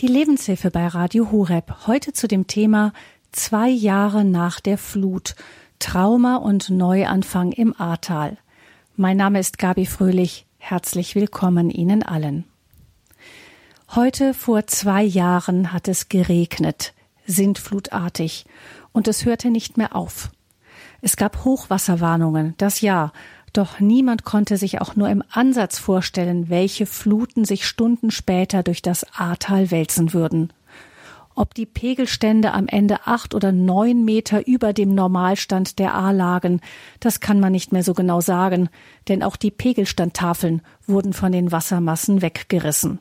Die Lebenshilfe bei Radio Horeb. Heute zu dem Thema Zwei Jahre nach der Flut. Trauma und Neuanfang im Ahrtal. Mein Name ist Gabi Fröhlich. Herzlich willkommen Ihnen allen. Heute vor zwei Jahren hat es geregnet, sintflutartig, und es hörte nicht mehr auf. Es gab Hochwasserwarnungen, das ja, doch niemand konnte sich auch nur im Ansatz vorstellen, welche Fluten sich Stunden später durch das Ahrtal wälzen würden. Ob die Pegelstände am Ende acht oder neun Meter über dem Normalstand der Ahr lagen, das kann man nicht mehr so genau sagen, denn auch die Pegelstandtafeln wurden von den Wassermassen weggerissen.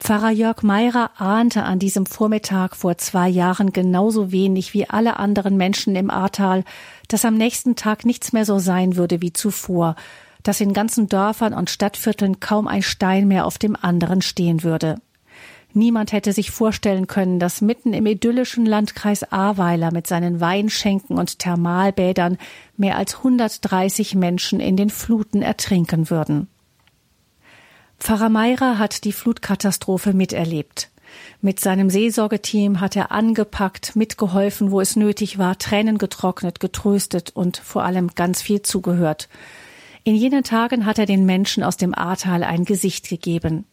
Pfarrer Jörg Meirer ahnte an diesem Vormittag vor zwei Jahren genauso wenig wie alle anderen Menschen im Ahrtal, dass am nächsten Tag nichts mehr so sein würde wie zuvor, dass in ganzen Dörfern und Stadtvierteln kaum ein Stein mehr auf dem anderen stehen würde. Niemand hätte sich vorstellen können, dass mitten im idyllischen Landkreis Ahrweiler mit seinen Weinschenken und Thermalbädern mehr als 130 Menschen in den Fluten ertrinken würden. Pfarrer Meirer hat die Flutkatastrophe miterlebt. Mit seinem Seelsorgeteam hat er angepackt, mitgeholfen, wo es nötig war, Tränen getrocknet, getröstet und vor allem ganz viel zugehört. In jenen Tagen hat er den Menschen aus dem Ahrtal ein Gesicht gegeben.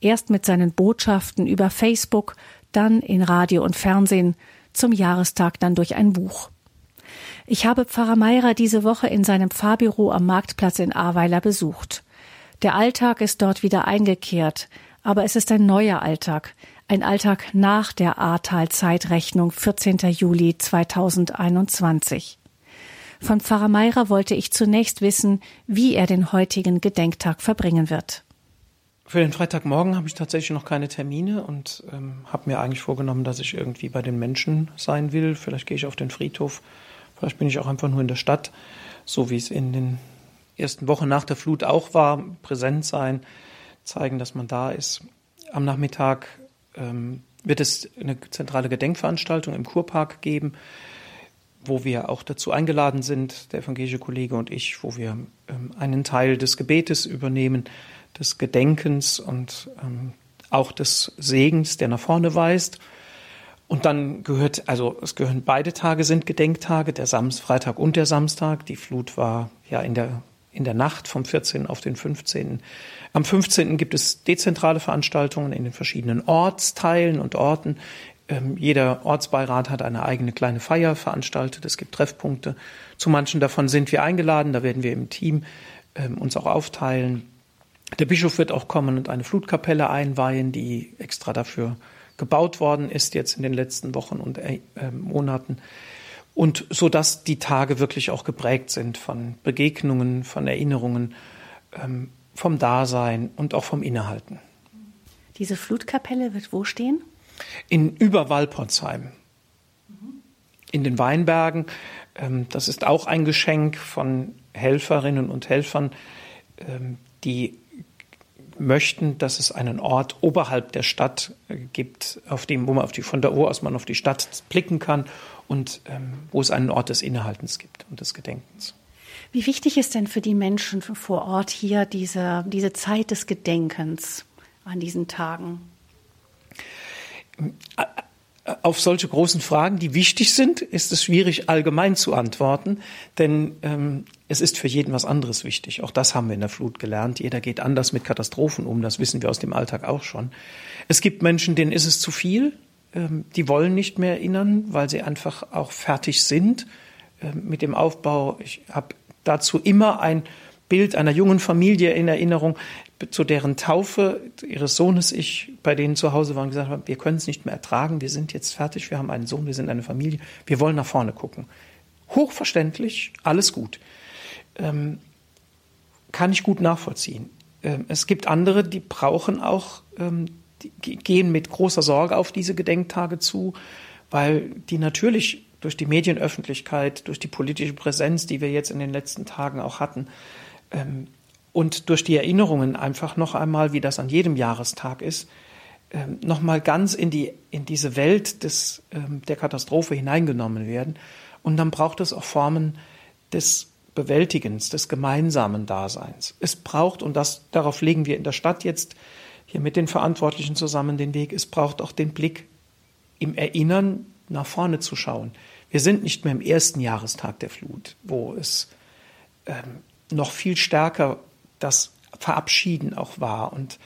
Erst mit seinen Botschaften über Facebook, dann in Radio und Fernsehen, zum Jahrestag dann durch ein Buch. Ich habe Pfarrer Meirer diese Woche in seinem Pfarrbüro am Marktplatz in Ahrweiler besucht. Der Alltag ist dort wieder eingekehrt, aber es ist ein neuer Alltag, ein Alltag nach der Ahrtal-Zeitrechnung 14. Juli 2021. Von Pfarrer Meirer wollte ich zunächst wissen, wie er den heutigen Gedenktag verbringen wird. Für den Freitagmorgen habe ich tatsächlich noch keine Termine und ähm, habe mir eigentlich vorgenommen, dass ich irgendwie bei den Menschen sein will. Vielleicht gehe ich auf den Friedhof, vielleicht bin ich auch einfach nur in der Stadt, so wie es in den ersten Woche nach der Flut auch war, präsent sein, zeigen, dass man da ist. Am Nachmittag ähm, wird es eine zentrale Gedenkveranstaltung im Kurpark geben, wo wir auch dazu eingeladen sind, der evangelische Kollege und ich, wo wir ähm, einen Teil des Gebetes übernehmen, des Gedenkens und ähm, auch des Segens, der nach vorne weist. Und dann gehört, also es gehören beide Tage sind Gedenktage, der Samstag, Freitag und der Samstag. Die Flut war ja in der in der Nacht vom 14. auf den 15. Am 15. gibt es dezentrale Veranstaltungen in den verschiedenen Ortsteilen und Orten. Ähm, jeder Ortsbeirat hat eine eigene kleine Feier veranstaltet. Es gibt Treffpunkte. Zu manchen davon sind wir eingeladen. Da werden wir im Team ähm, uns auch aufteilen. Der Bischof wird auch kommen und eine Flutkapelle einweihen, die extra dafür gebaut worden ist jetzt in den letzten Wochen und äh, Monaten und so dass die Tage wirklich auch geprägt sind von Begegnungen, von Erinnerungen, ähm, vom Dasein und auch vom Innehalten. Diese Flutkapelle wird wo stehen? In Überwalporzheim. In den Weinbergen. Ähm, das ist auch ein Geschenk von Helferinnen und Helfern, ähm, die möchten, dass es einen Ort oberhalb der Stadt äh, gibt, auf dem, wo man auf die, von der wo aus man auf die Stadt blicken kann und ähm, wo es einen Ort des Innehaltens gibt und des Gedenkens. Wie wichtig ist denn für die Menschen vor Ort hier diese, diese Zeit des Gedenkens an diesen Tagen? Auf solche großen Fragen, die wichtig sind, ist es schwierig allgemein zu antworten, denn ähm, es ist für jeden was anderes wichtig. Auch das haben wir in der Flut gelernt. Jeder geht anders mit Katastrophen um, das wissen wir aus dem Alltag auch schon. Es gibt Menschen, denen ist es zu viel, ähm, die wollen nicht mehr erinnern, weil sie einfach auch fertig sind ähm, mit dem Aufbau. Ich habe dazu immer ein Bild einer jungen Familie in Erinnerung, zu deren Taufe ihres Sohnes ich bei denen zu Hause war und gesagt habe, wir können es nicht mehr ertragen, wir sind jetzt fertig, wir haben einen Sohn, wir sind eine Familie, wir wollen nach vorne gucken. Hochverständlich, alles gut. Ähm, kann ich gut nachvollziehen. Ähm, es gibt andere, die brauchen auch ähm, die gehen mit großer Sorge auf diese Gedenktage zu, weil die natürlich durch die Medienöffentlichkeit, durch die politische Präsenz, die wir jetzt in den letzten Tagen auch hatten, ähm, und durch die Erinnerungen einfach noch einmal, wie das an jedem Jahrestag ist, ähm, noch mal ganz in die in diese Welt des ähm, der Katastrophe hineingenommen werden. Und dann braucht es auch Formen des Bewältigens, des gemeinsamen Daseins. Es braucht und das darauf legen wir in der Stadt jetzt hier mit den Verantwortlichen zusammen den Weg. Es braucht auch den Blick im Erinnern nach vorne zu schauen. Wir sind nicht mehr im ersten Jahrestag der Flut, wo es ähm, noch viel stärker das Verabschieden auch war und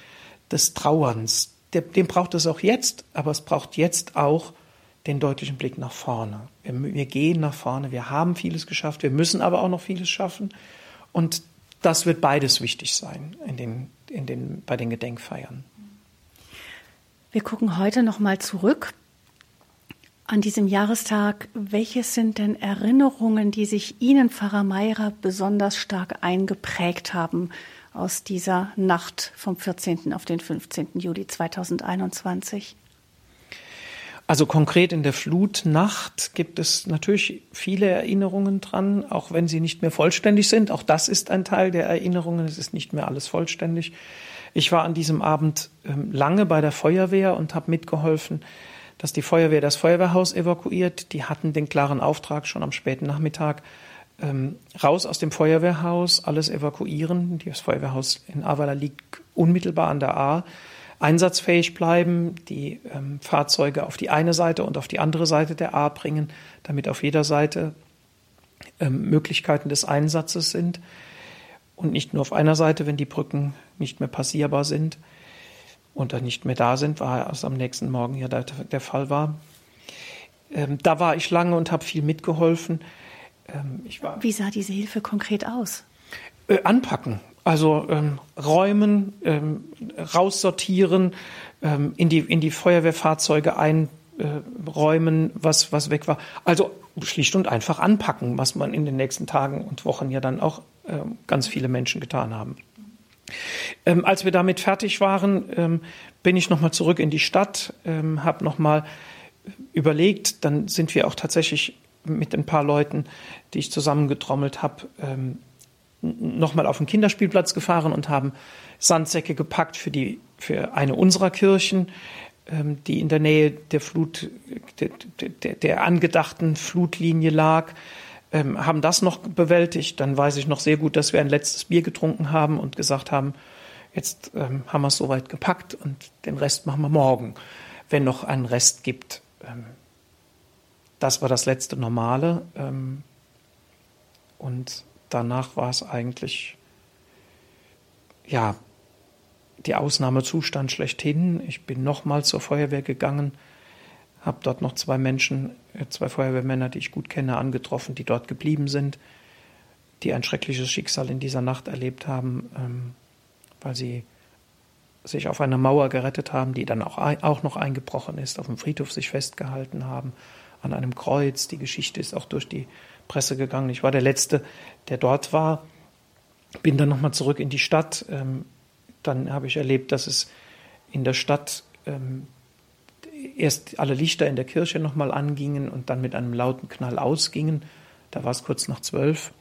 des Trauerns. dem braucht es auch jetzt, aber es braucht jetzt auch den deutlichen Blick nach vorne. Wir, wir, gehen nach vorne, wir haben vieles geschafft, wir müssen aber auch noch vieles schaffen. Und das wird beides wichtig sein in den, in den, bei den Gedenkfeiern. Wir gucken heute noch mal zurück an diesem Jahrestag. Welches sind denn Erinnerungen, die sich Ihnen, Pfarrer Meirer, besonders stark eingeprägt haben aus dieser Nacht vom 14. auf den 15. Juli 2021? Also konkret in der Flutnacht gibt es natürlich viele Erinnerungen dran, auch wenn sie nicht mehr vollständig sind. Auch das ist ein Teil der Erinnerungen. Es ist nicht mehr alles vollständig. Ich war an diesem Abend ähm, lange bei der Feuerwehr und habe mitgeholfen, dass die Feuerwehr das Feuerwehrhaus evakuiert. Die hatten den klaren Auftrag schon am späten Nachmittag ähm, raus aus dem Feuerwehrhaus, alles evakuieren. Das Feuerwehrhaus in Avala liegt unmittelbar an der A einsatzfähig bleiben, die ähm, Fahrzeuge auf die eine Seite und auf die andere Seite der A bringen, damit auf jeder Seite ähm, Möglichkeiten des Einsatzes sind und nicht nur auf einer Seite, wenn die Brücken nicht mehr passierbar sind und dann nicht mehr da sind, war es am nächsten Morgen ja der, Fall war. Ähm, da war ich lange und habe viel mitgeholfen. Ähm, Wie sah diese Hilfe konkret aus? Äh, anpacken, also ähm, räumen, ähm, raussortieren, ähm, in, die, in die Feuerwehrfahrzeuge einräumen, was, was weg war. Also schlicht und einfach anpacken, was man in den nächsten Tagen und Wochen ja dann auch äh, ganz viele Menschen getan haben. Ähm, als wir damit fertig waren, ähm, bin ich nochmal zurück in die Stadt, ähm, habe nochmal überlegt, dann sind wir auch tatsächlich mit ein paar Leuten, die ich zusammengetrommelt habe, ähm, nochmal auf den Kinderspielplatz gefahren und haben Sandsäcke gepackt für, die, für eine unserer Kirchen, ähm, die in der Nähe der Flut, der, der, der angedachten Flutlinie lag, ähm, haben das noch bewältigt. Dann weiß ich noch sehr gut, dass wir ein letztes Bier getrunken haben und gesagt haben, jetzt ähm, haben wir es soweit gepackt und den Rest machen wir morgen, wenn noch einen Rest gibt. Ähm, das war das letzte Normale. Ähm, und danach war es eigentlich, ja, der Ausnahmezustand schlechthin. Ich bin nochmal zur Feuerwehr gegangen, habe dort noch zwei Menschen, äh, zwei Feuerwehrmänner, die ich gut kenne, angetroffen, die dort geblieben sind, die ein schreckliches Schicksal in dieser Nacht erlebt haben, ähm, weil sie sich auf einer Mauer gerettet haben, die dann auch, auch noch eingebrochen ist, auf dem Friedhof sich festgehalten haben, an einem Kreuz. Die Geschichte ist auch durch die Presse gegangen. Ich war der Letzte, der dort war. Bin dann nochmal zurück in die Stadt. Ähm, dann habe ich erlebt, dass es in der Stadt ähm, erst alle Lichter in der Kirche nochmal angingen und dann mit einem lauten Knall ausgingen. Da war es kurz nach zwölf.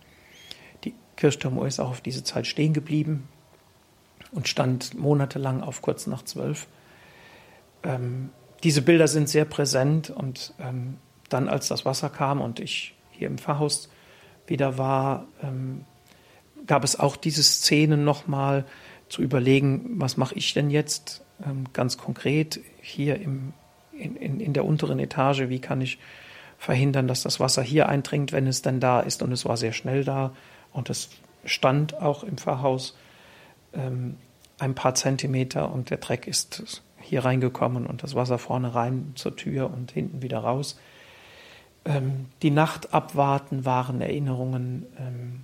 Die Kirchturmuhr ist auch auf diese Zeit stehen geblieben und stand monatelang auf kurz nach zwölf. Ähm, diese Bilder sind sehr präsent und ähm, dann, als das Wasser kam und ich hier im Pfarrhaus wieder war, ähm, gab es auch diese Szenen nochmal zu überlegen, was mache ich denn jetzt ähm, ganz konkret hier im, in, in, in der unteren Etage, wie kann ich verhindern, dass das Wasser hier eindringt, wenn es denn da ist. Und es war sehr schnell da und es stand auch im Pfarrhaus ähm, ein paar Zentimeter und der Dreck ist hier reingekommen und das Wasser vorne rein zur Tür und hinten wieder raus ähm, die Nacht abwarten waren Erinnerungen, ähm,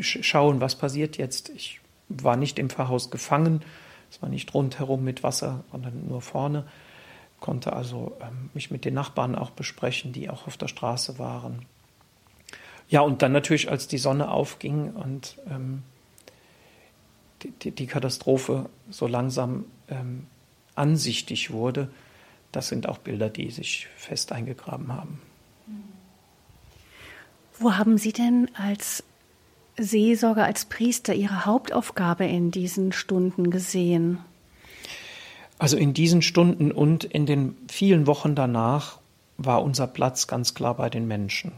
schauen, was passiert jetzt. Ich war nicht im Pfarrhaus gefangen, es war nicht rundherum mit Wasser, sondern nur vorne, konnte also ähm, mich mit den Nachbarn auch besprechen, die auch auf der Straße waren. Ja, und dann natürlich, als die Sonne aufging und ähm, die, die, die, Katastrophe so langsam ähm, ansichtig wurde, das sind auch Bilder, die sich fest eingegraben haben. Wo haben Sie denn als Seelsorger, als Priester Ihre Hauptaufgabe in diesen Stunden gesehen? Also in diesen Stunden und in den vielen Wochen danach war unser Platz ganz klar bei den Menschen.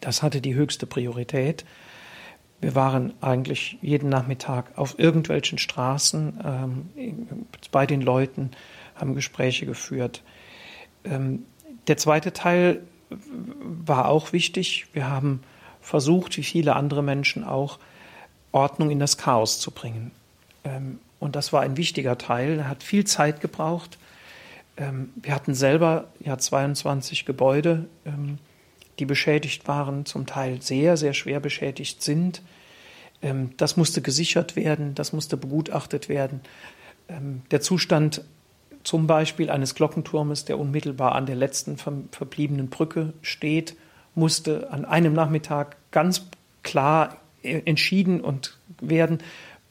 Das hatte die höchste Priorität. Wir waren eigentlich jeden Nachmittag auf irgendwelchen Straßen ähm, bei den Leuten, haben Gespräche geführt. Ähm, der zweite Teil war auch wichtig. Wir haben versucht, wie viele andere Menschen auch, Ordnung in das Chaos zu bringen. Ähm, und das war ein wichtiger Teil. Er hat viel Zeit gebraucht. Ähm, wir hatten selber ja 22 Gebäude, ähm, die beschädigt waren, zum Teil sehr, sehr schwer beschädigt sind. Das musste gesichert werden, das musste begutachtet werden. Der Zustand zum Beispiel eines Glockenturmes, der unmittelbar an der letzten verbliebenen Brücke steht, musste an einem Nachmittag ganz klar äh, entschieden und werden,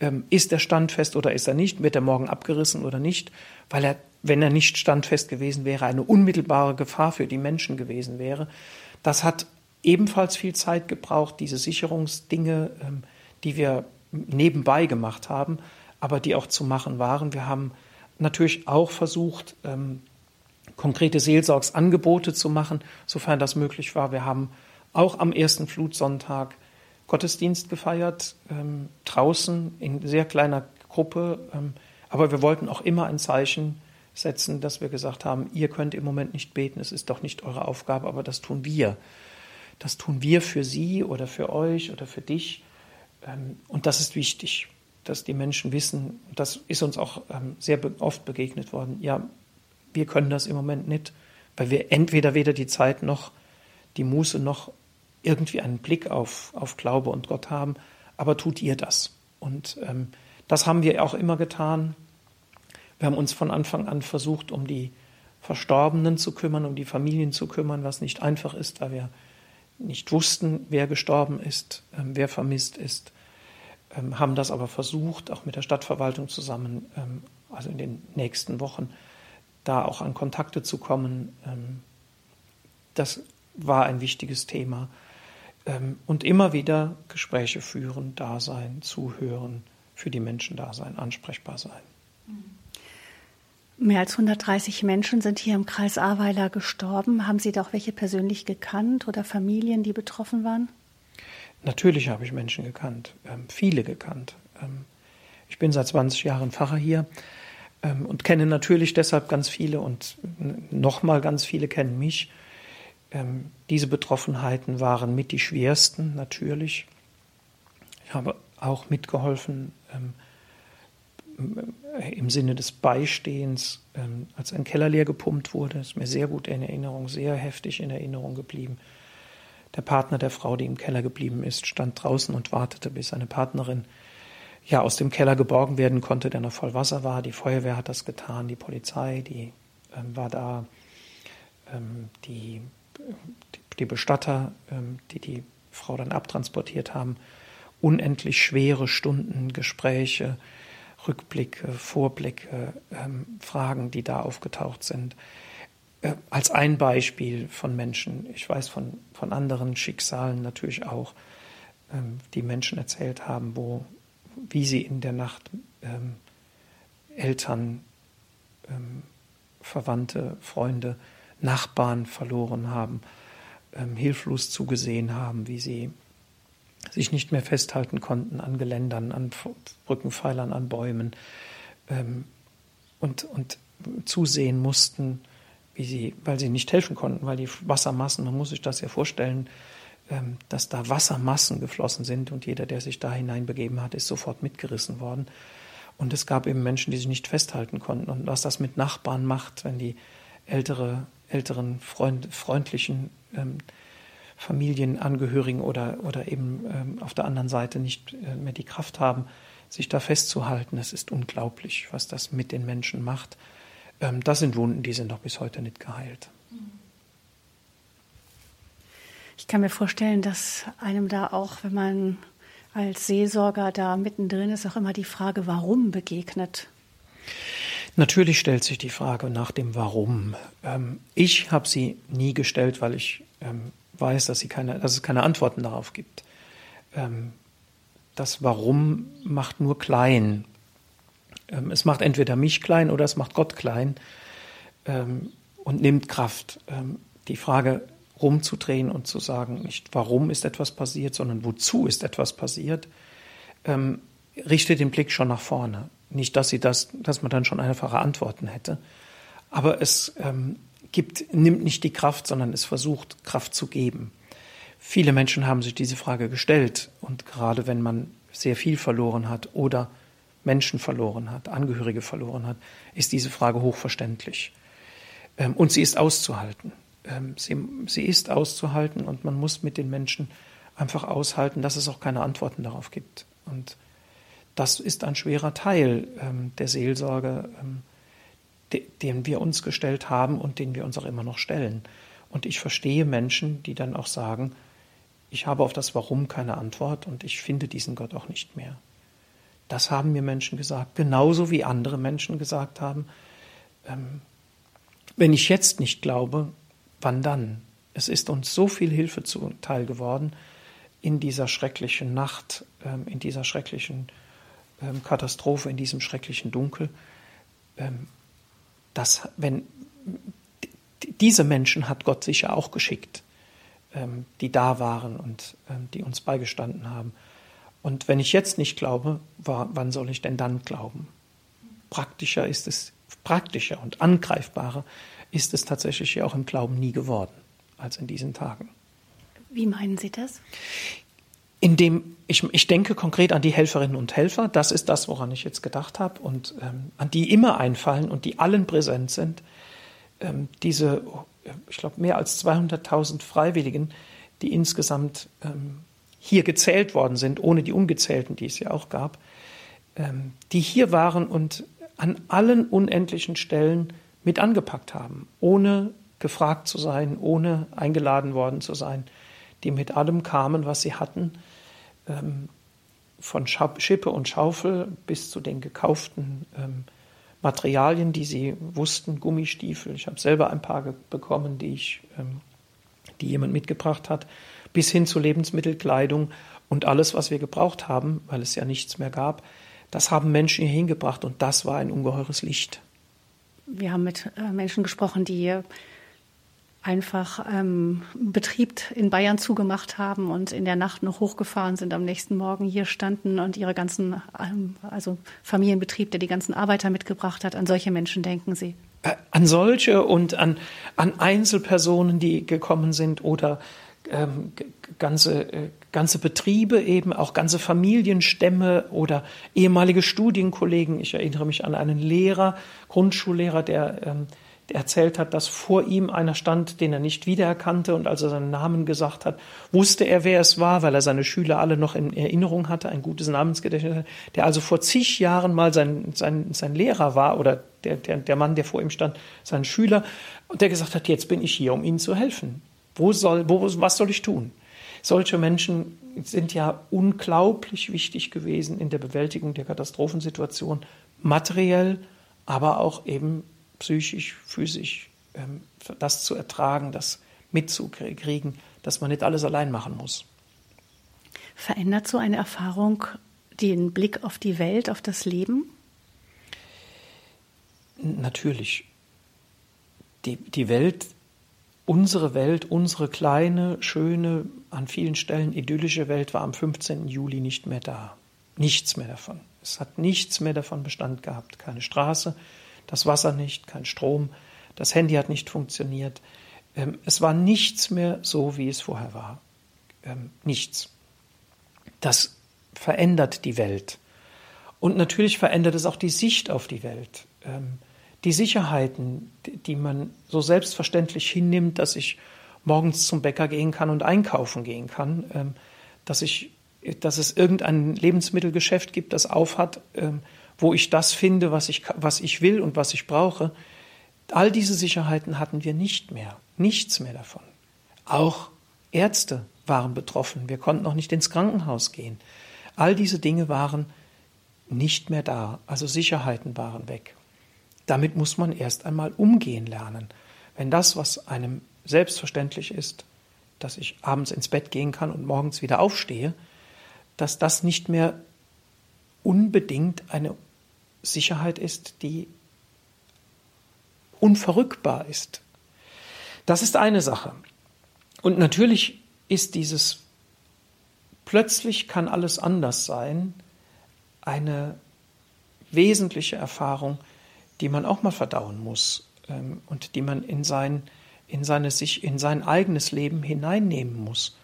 ähm, ist er standfest oder ist er nicht, wird er morgen abgerissen oder nicht, weil er, wenn er nicht standfest gewesen wäre, eine unmittelbare Gefahr für die Menschen gewesen wäre. Das hat ebenfalls viel Zeit gebraucht, diese Sicherungsdinge, ähm, die wir nebenbei gemacht haben, aber die auch zu machen waren. Wir haben natürlich auch versucht, ähm, konkrete Seelsorgsangebote zu machen, sofern das möglich war. Wir haben auch am ersten Flutsonntag Gottesdienst gefeiert, ähm, draußen in sehr kleiner Gruppe. Ähm, aber wir wollten auch immer ein Zeichen setzen, dass wir gesagt haben, ihr könnt im Moment nicht beten, es ist doch nicht eure Aufgabe, aber das tun wir. Das tun wir für sie oder für euch oder für dich. Ähm, und das ist wichtig, dass die Menschen wissen, das ist uns auch ähm, sehr oft begegnet worden, ja, wir können das im Moment nicht, weil wir entweder weder die Zeit noch die Muße noch irgendwie einen Blick auf, auf Glaube und Gott haben, aber tut ihr das. Und ähm, das haben wir auch immer getan. Wir haben uns von Anfang an versucht, um die Verstorbenen zu kümmern, um die Familien zu kümmern, was nicht einfach ist, da wir nicht wussten, wer gestorben ist, ähm, wer vermisst ist, ähm, haben das aber versucht, auch mit der Stadtverwaltung zusammen, ähm, also in den nächsten Wochen, da auch an Kontakte zu kommen. Ähm, das war ein wichtiges Thema. Ähm, und immer wieder Gespräche führen, da sein, zuhören, für die Menschen da sein, ansprechbar sein. Mehr als 130 Menschen sind hier im Kreis Ahrweiler gestorben. Haben Sie doch welche persönlich gekannt oder Familien, die betroffen waren? Natürlich habe ich Menschen gekannt, ähm, viele gekannt. Ähm, ich bin seit 20 Jahren Pfarrer hier und kenne natürlich deshalb ganz viele und nochmal ganz viele kennen mich. Ähm, diese Betroffenheiten waren mit die schwersten, natürlich. Ich habe auch mitgeholfen ähm, im Sinne des Beistehens, ähm, als ein Keller leer gepumpt wurde. Ist mir sehr gut in Erinnerung, sehr heftig in Erinnerung geblieben. Der Partner der Frau, die im Keller geblieben ist, stand draußen und wartete, bis seine Partnerin ja aus dem Keller geborgen werden konnte, der noch voll Wasser war. Die Feuerwehr hat das getan, die Polizei, die ähm, war da, ähm, die die Bestatter, ähm, die die Frau dann abtransportiert haben, unendlich schwere Stunden, Gespräche, Rückblicke, Vorblicke, ähm, Fragen, die da aufgetaucht sind. Äh, als ein Beispiel von Menschen, ich weiß von, von anderen Schicksalen natürlich auch, ähm, die Menschen erzählt haben, wo, wie sie in der Nacht Eltern, Verwandte, Freunde, Nachbarn verloren haben, ähm, hilflos zugesehen haben, wie sie sich nicht mehr festhalten konnten an Geländern, an Brückenpfeilern, an Bäumen ähm, und, und zusehen mussten, wie sie, weil sie nicht helfen konnten, weil die Wassermassen, man muss sich das ja vorstellen, ähm, dass da Wassermassen geflossen sind und jeder, der sich da hineinbegeben hat, ist sofort mitgerissen worden. Und es gab eben Menschen, die sich nicht festhalten konnten. Und was das mit Nachbarn macht, wenn die ältere älteren, freund, freundlichen ähm, Familienangehörigen oder, oder eben ähm, auf der anderen Seite nicht äh, mehr die Kraft haben, sich da festzuhalten. Es ist unglaublich, was das mit den Menschen macht. Ähm, das sind Wunden, die sind noch bis heute nicht geheilt. Ich kann mir vorstellen, dass einem da auch, wenn man als Seelsorger da mittendrin ist, auch immer die Frage, warum begegnet. Natürlich stellt sich die Frage nach dem Warum. Ähm, ich habe sie nie gestellt, weil ich ähm, weiß, dass, sie keine, dass es keine Antworten darauf gibt. Ähm, das Warum macht nur klein. Es macht entweder mich klein oder es macht Gott klein und nimmt Kraft. Die Frage rumzudrehen und zu sagen, nicht warum ist etwas passiert, sondern wozu ist etwas passiert, richtet den Blick schon nach vorne. Nicht, dass sie das, dass man dann schon einfache Antworten hätte, aber es ähm, gibt, nimmt nicht die Kraft, sondern es versucht, Kraft zu geben. Viele Menschen haben sich diese Frage gestellt und gerade wenn man sehr viel verloren hat oder Menschen verloren hat, Angehörige verloren hat, ist diese Frage hochverständlich. Ähm, und sie ist auszuhalten. Ähm, sie, sie ist auszuhalten und man muss mit den Menschen einfach aushalten, dass es auch keine Antworten darauf gibt. Und das ist ein schwerer Teil ähm, der Seelsorge, den wir uns gestellt haben und den wir uns auch immer noch stellen. Und ich verstehe Menschen, die dann auch sagen, ich habe auf das Warum keine Antwort und ich finde diesen Gott auch nicht mehr. Das haben mir Menschen gesagt, genauso wie andere Menschen gesagt haben, ähm, wenn ich jetzt nicht glaube, wann dann? Es ist uns so viel Hilfe zuteil geworden in dieser schrecklichen Nacht, ähm, in dieser schrecklichen ähm, Katastrophe, in diesem schrecklichen Dunkel, ähm, dass wenn diese Menschen hat Gott sicher auch geschickt, ähm, die da waren und ähm, die uns beigestanden haben. Und wenn ich jetzt nicht glaube, wann soll ich denn dann glauben? Praktischer ist es, praktischer und angreifbarer ist es tatsächlich ja auch im Glauben nie geworden als in diesen Tagen. Wie meinen Sie das? Indem ich, ich denke konkret an die Helferinnen und Helfer, das ist das, woran ich jetzt gedacht habe und ähm, an die immer einfallen und die allen präsent sind. Ähm, diese, ich glaube, mehr als 200.000 Freiwilligen, die insgesamt ähm, hier gezählt worden sind, ohne die ungezählten, die es ja auch gab, ähm, die hier waren und an allen unendlichen Stellen mit angepackt haben, ohne gefragt zu sein, ohne eingeladen worden zu sein, die mit allem kamen, was sie hatten, ähm, von Schippe und Schaufel bis zu den gekauften Materialien, die sie wussten, Gummistiefel. Ich habe selber ein paar bekommen, die ich, die jemand mitgebracht hat bis hin zu Lebensmittelkleidung und alles, was wir gebraucht haben, weil es ja nichts mehr gab, das haben Menschen hier hingebracht und das war ein ungeheures Licht. Wir haben mit äh, Menschen gesprochen, die einfach ähm, Betrieb in Bayern zugemacht haben und in der Nacht noch hochgefahren sind, am nächsten Morgen hier standen und ihre ganzen, ähm, also Familienbetrieb, der die ganzen Arbeiter mitgebracht hat. An solche Menschen denken Sie? Äh, an solche und an, an Einzelpersonen, die gekommen sind oder ähm, ganze, äh, ganze Betriebe eben, auch ganze Familienstämme oder ehemalige Studienkollegen. Ich erinnere mich an einen Lehrer, Grundschullehrer, der, ähm, erzählt hat, dass vor ihm einer stand, den er nicht wiedererkannte und als er seinen Namen gesagt hat, wusste er, wer es war, weil er seine Schüler alle noch in Erinnerung hatte, ein gutes Namensgedächtnis, der also vor zig Jahren mal sein, sein, sein Lehrer war oder der, der, der Mann, der vor ihm stand, sein Schüler, und der gesagt hat, jetzt bin ich hier, um Ihnen zu helfen. Wo soll, wo, was soll ich tun? Solche Menschen sind ja unglaublich wichtig gewesen in der Bewältigung der Katastrophensituation, materiell, aber auch eben psychisch, physisch, ähm, das zu ertragen, das mitzukriegen, dass man nicht alles allein machen muss. Verändert so eine Erfahrung den Blick auf die Welt, auf das Leben? Natürlich. Die, die Welt Unsere Welt, unsere kleine, schöne, an vielen Stellen idyllische Welt war am 15. Juli nicht mehr da. Nichts mehr davon. Es hat nichts mehr davon Bestand gehabt. Keine Straße, das Wasser nicht, kein Strom, das Handy hat nicht funktioniert. Ähm, es war nichts mehr so, wie es vorher war. Ähm, nichts. Das verändert die Welt. Und natürlich verändert es auch die Sicht auf die Welt. Ähm, die Sicherheiten, die man so selbstverständlich hinnimmt, dass ich morgens zum Bäcker gehen kann und einkaufen gehen kann, dass ich, dass es irgendein Lebensmittelgeschäft gibt, das aufhat, wo ich das finde, was ich, was ich will und was ich brauche. All diese Sicherheiten hatten wir nicht mehr, nichts mehr davon. Auch Ärzte waren betroffen. Wir konnten auch nicht ins Krankenhaus gehen. All diese Dinge waren nicht mehr da. Also Sicherheiten waren weg. Damit muss man erst einmal umgehen lernen. Wenn das, was einem selbstverständlich ist, dass ich abends ins Bett gehen kann und morgens wieder aufstehe, dass das nicht mehr unbedingt eine Sicherheit ist, die unverrückbar ist. Das ist eine Sache. Und natürlich ist dieses plötzlich kann alles anders sein eine wesentliche Erfahrung, die man auch mal verdauen muss ähm, und die man in sein, in, seine, sich, in sein eigenes Leben hineinnehmen muss.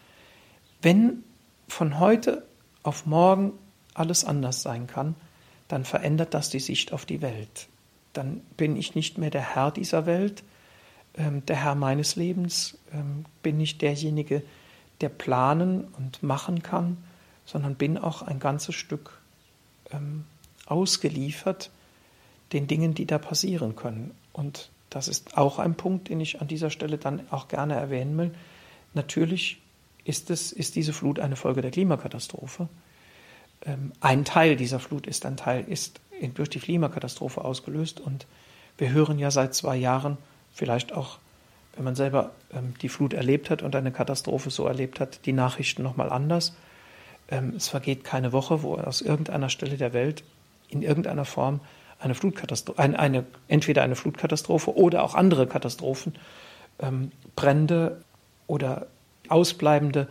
Wenn von heute auf morgen alles anders sein kann, dann verändert das die Sicht auf die Welt. Dann bin ich nicht mehr der Herr dieser Welt, ähm, der Herr meines Lebens, ähm, bin nicht derjenige, der planen und machen kann, sondern bin auch ein ganzes Stück ähm, ausgeliefert den Dingen, die da passieren können. Und das ist auch ein Punkt, den ich an dieser Stelle dann auch gerne erwähnen will. Natürlich ist, es, ist diese Flut eine Folge der Klimakatastrophe. Ähm, ein Teil dieser Flut ist ein Teil, ist durch die Klimakatastrophe ausgelöst. Und wir hören ja seit zwei Jahren, vielleicht auch, wenn man selber ähm, die Flut erlebt hat und eine Katastrophe so erlebt hat, die Nachrichten nochmal anders. Ähm, es vergeht keine Woche, wo aus irgendeiner Stelle der Welt in irgendeiner Form eine Flutkatastrophe, eine, eine, entweder eine Flutkatastrophe oder auch andere Katastrophen, ähm, Brände oder ausbleibende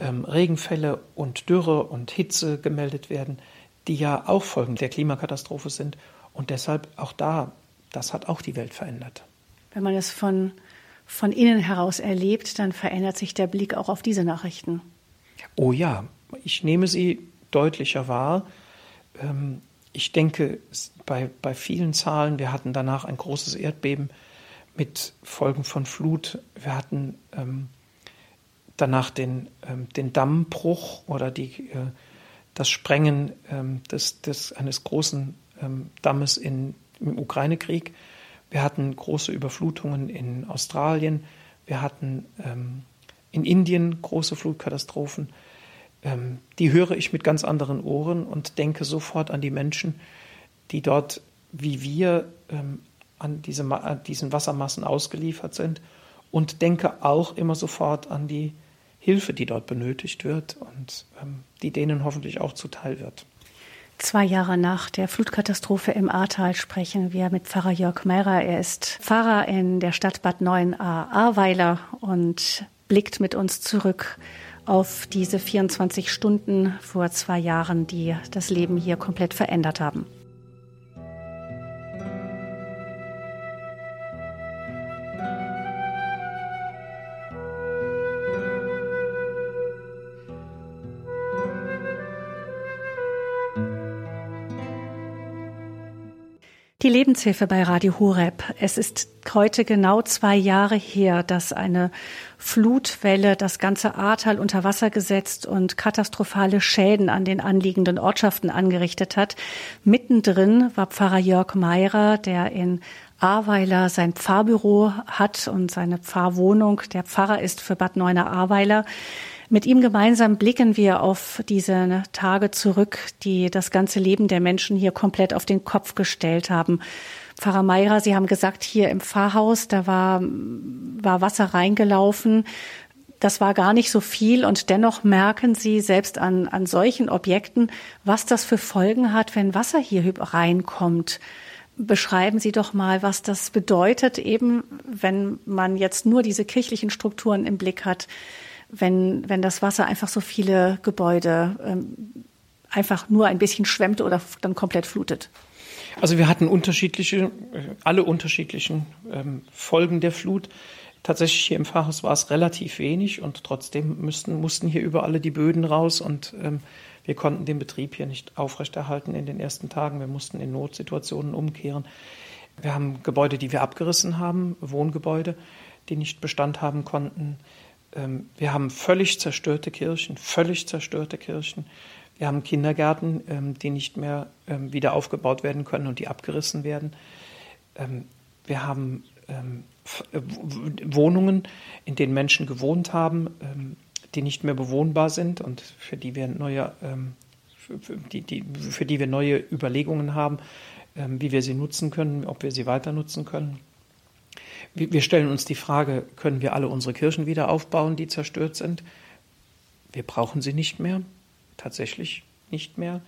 ähm, Regenfälle und Dürre und Hitze gemeldet werden, die ja auch Folgen der Klimakatastrophe sind. Und deshalb auch da, das hat auch die Welt verändert. Wenn man es von, von innen heraus erlebt, dann verändert sich der Blick auch auf diese Nachrichten. Oh ja, ich nehme sie deutlicher wahr. Ähm, ich denke, bei, bei vielen Zahlen, wir hatten danach ein großes Erdbeben mit Folgen von Flut. Wir hatten ähm, danach den, ähm, den Dammbruch oder die, äh, das Sprengen ähm, des, des, eines großen ähm, Dammes in, im Ukraine-Krieg. Wir hatten große Überflutungen in Australien. Wir hatten in Indien große Flutkatastrophen die höre ich mit ganz anderen Ohren und denke sofort an die Menschen, die dort wie wir an, diese, an diesen Wassermassen ausgeliefert sind und denke auch immer sofort an die Hilfe, die dort benötigt wird und ähm, die denen hoffentlich auch zuteil wird. Zwei Jahre nach der Flutkatastrophe im Ahrtal sprechen wir mit Pfarrer Jörg Meirer. Er ist Pfarrer in der Stadt Bad 9a Ahrweiler und blickt mit uns zurück auf diese 24 Stunden vor zwei Jahren, die das Leben hier komplett verändert haben. Die Lebenshilfe bei Radio Horeb. Es ist heute genau zwei Jahre her, dass eine Flutwelle das ganze Ahrtal unter Wasser gesetzt und katastrophale Schäden an den anliegenden Ortschaften angerichtet hat. Mittendrin war Pfarrer Jörg Meirer, der in Ahrweiler sein Pfarrbüro hat und seine Pfarrwohnung. Der Pfarrer ist für Bad Neuner Ahrweiler. Mit ihm gemeinsam blicken wir auf diese Tage zurück, die das ganze Leben der Menschen hier komplett auf den Kopf gestellt haben. Pfarrer Meirer, Sie haben gesagt, hier im Pfarrhaus, da war, war Wasser reingelaufen. Das war gar nicht so viel und dennoch merken Sie selbst an, an solchen Objekten, was das für Folgen hat, wenn Wasser hier reinkommt. Beschreiben Sie doch mal, was das bedeutet, eben wenn man jetzt nur diese kirchlichen Strukturen im Blick hat wenn, wenn das Wasser einfach so viele Gebäude ähm, einfach nur ein bisschen schwemmt oder dann komplett flutet? Also wir hatten unterschiedliche, äh, alle unterschiedlichen ähm, Folgen der Flut. Tatsächlich hier im Pfarrhaus war es relativ wenig und trotzdem müssten, mussten hier überall die Böden raus und ähm, wir konnten den Betrieb hier nicht aufrechterhalten in den ersten Tagen. Wir mussten in Notsituationen umkehren. Wir haben Gebäude, die wir abgerissen haben, Wohngebäude, die nicht Bestand haben konnten. Ähm, wir haben völlig zerstörte Kirchen, völlig zerstörte Kirchen. Wir haben Kindergärten, ähm, die nicht mehr ähm, wieder aufgebaut werden können und die abgerissen werden. Wir haben äh, Wohnungen, in denen Menschen gewohnt haben, die nicht mehr bewohnbar sind und für die wir neue, für die, die, für die wir neue Überlegungen haben, wie wir sie nutzen können, ob wir sie weiter nutzen können. Wir stellen uns die Frage, können wir alle unsere Kirchen wieder aufbauen, die zerstört sind? Wir brauchen sie nicht mehr, tatsächlich nicht mehr.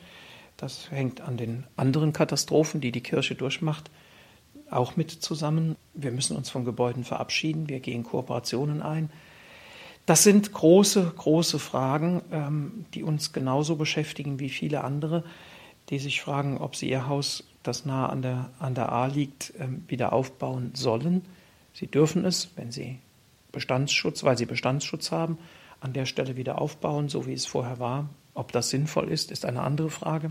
Das hängt an den anderen Katastrophen, die die Kirche durchmacht, auch mit zusammen. Wir müssen uns von Gebäuden verabschieden, wir gehen Kooperationen ein. Das sind große, große Fragen, ähm, die uns genauso beschäftigen wie viele andere, die sich fragen, ob sie ihr Haus, das nah an der, an der A liegt, ähm, wieder aufbauen sollen. Sie dürfen es, wenn sie Bestandsschutz, weil sie Bestandsschutz haben, an der Stelle wieder aufbauen, so wie es vorher war. Ob das sinnvoll ist, ist eine andere Frage.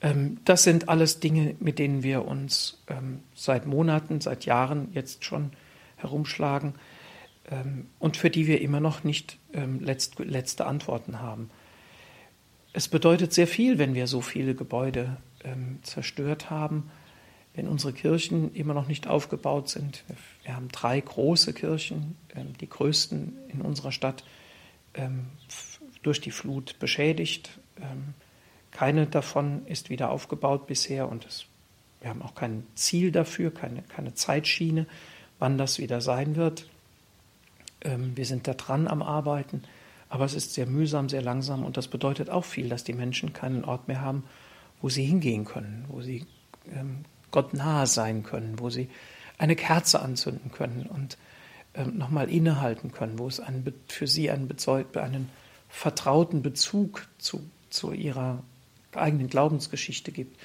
Ähm, das sind alles Dinge, mit denen wir uns seit Monaten, seit Jahren jetzt schon herumschlagen ähm, und für die wir immer noch nicht ähm, letzt, letzte Antworten haben. Es bedeutet sehr viel, wenn wir so viele Gebäude ähm, zerstört haben, wenn unsere Kirchen immer noch nicht aufgebaut sind. Wir haben drei große Kirchen, ähm, die größten in unserer Stadt, ähm, durch die Flut beschädigt. Ähm, keine davon ist wieder aufgebaut bisher und es, wir haben auch kein Ziel dafür, keine, keine Zeitschiene, wann das wieder sein wird. Wir sind da dran am Arbeiten, aber es ist sehr mühsam, sehr langsam und das bedeutet auch viel, dass die Menschen keinen Ort mehr haben, wo sie hingehen können, wo sie Gott nahe sein können, wo sie eine Kerze anzünden können und ähm, nochmal innehalten können, wo es einen, für sie einen, einen vertrauten Bezug zu, zu ihrer eigenen Glaubensgeschichte gibt.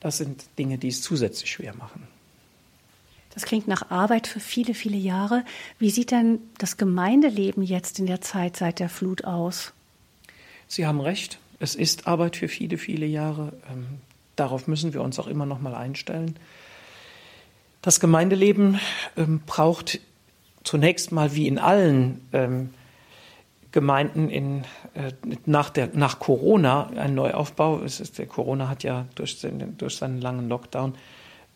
Das sind Dinge, die es zusätzlich schwer machen. Das klingt nach Arbeit für viele, viele Jahre. Wie sieht denn das Gemeindeleben jetzt in der Zeit seit der Flut aus? Sie haben recht. Es ist Arbeit für viele, viele Jahre. Darauf müssen wir uns auch immer noch mal einstellen. Das Gemeindeleben ähm, braucht zunächst mal wie in allen ähm, Gemeinden in, äh, nach, der, nach Corona einen Neuaufbau. Es ist, der Corona hat ja durch, den, durch seinen langen Lockdown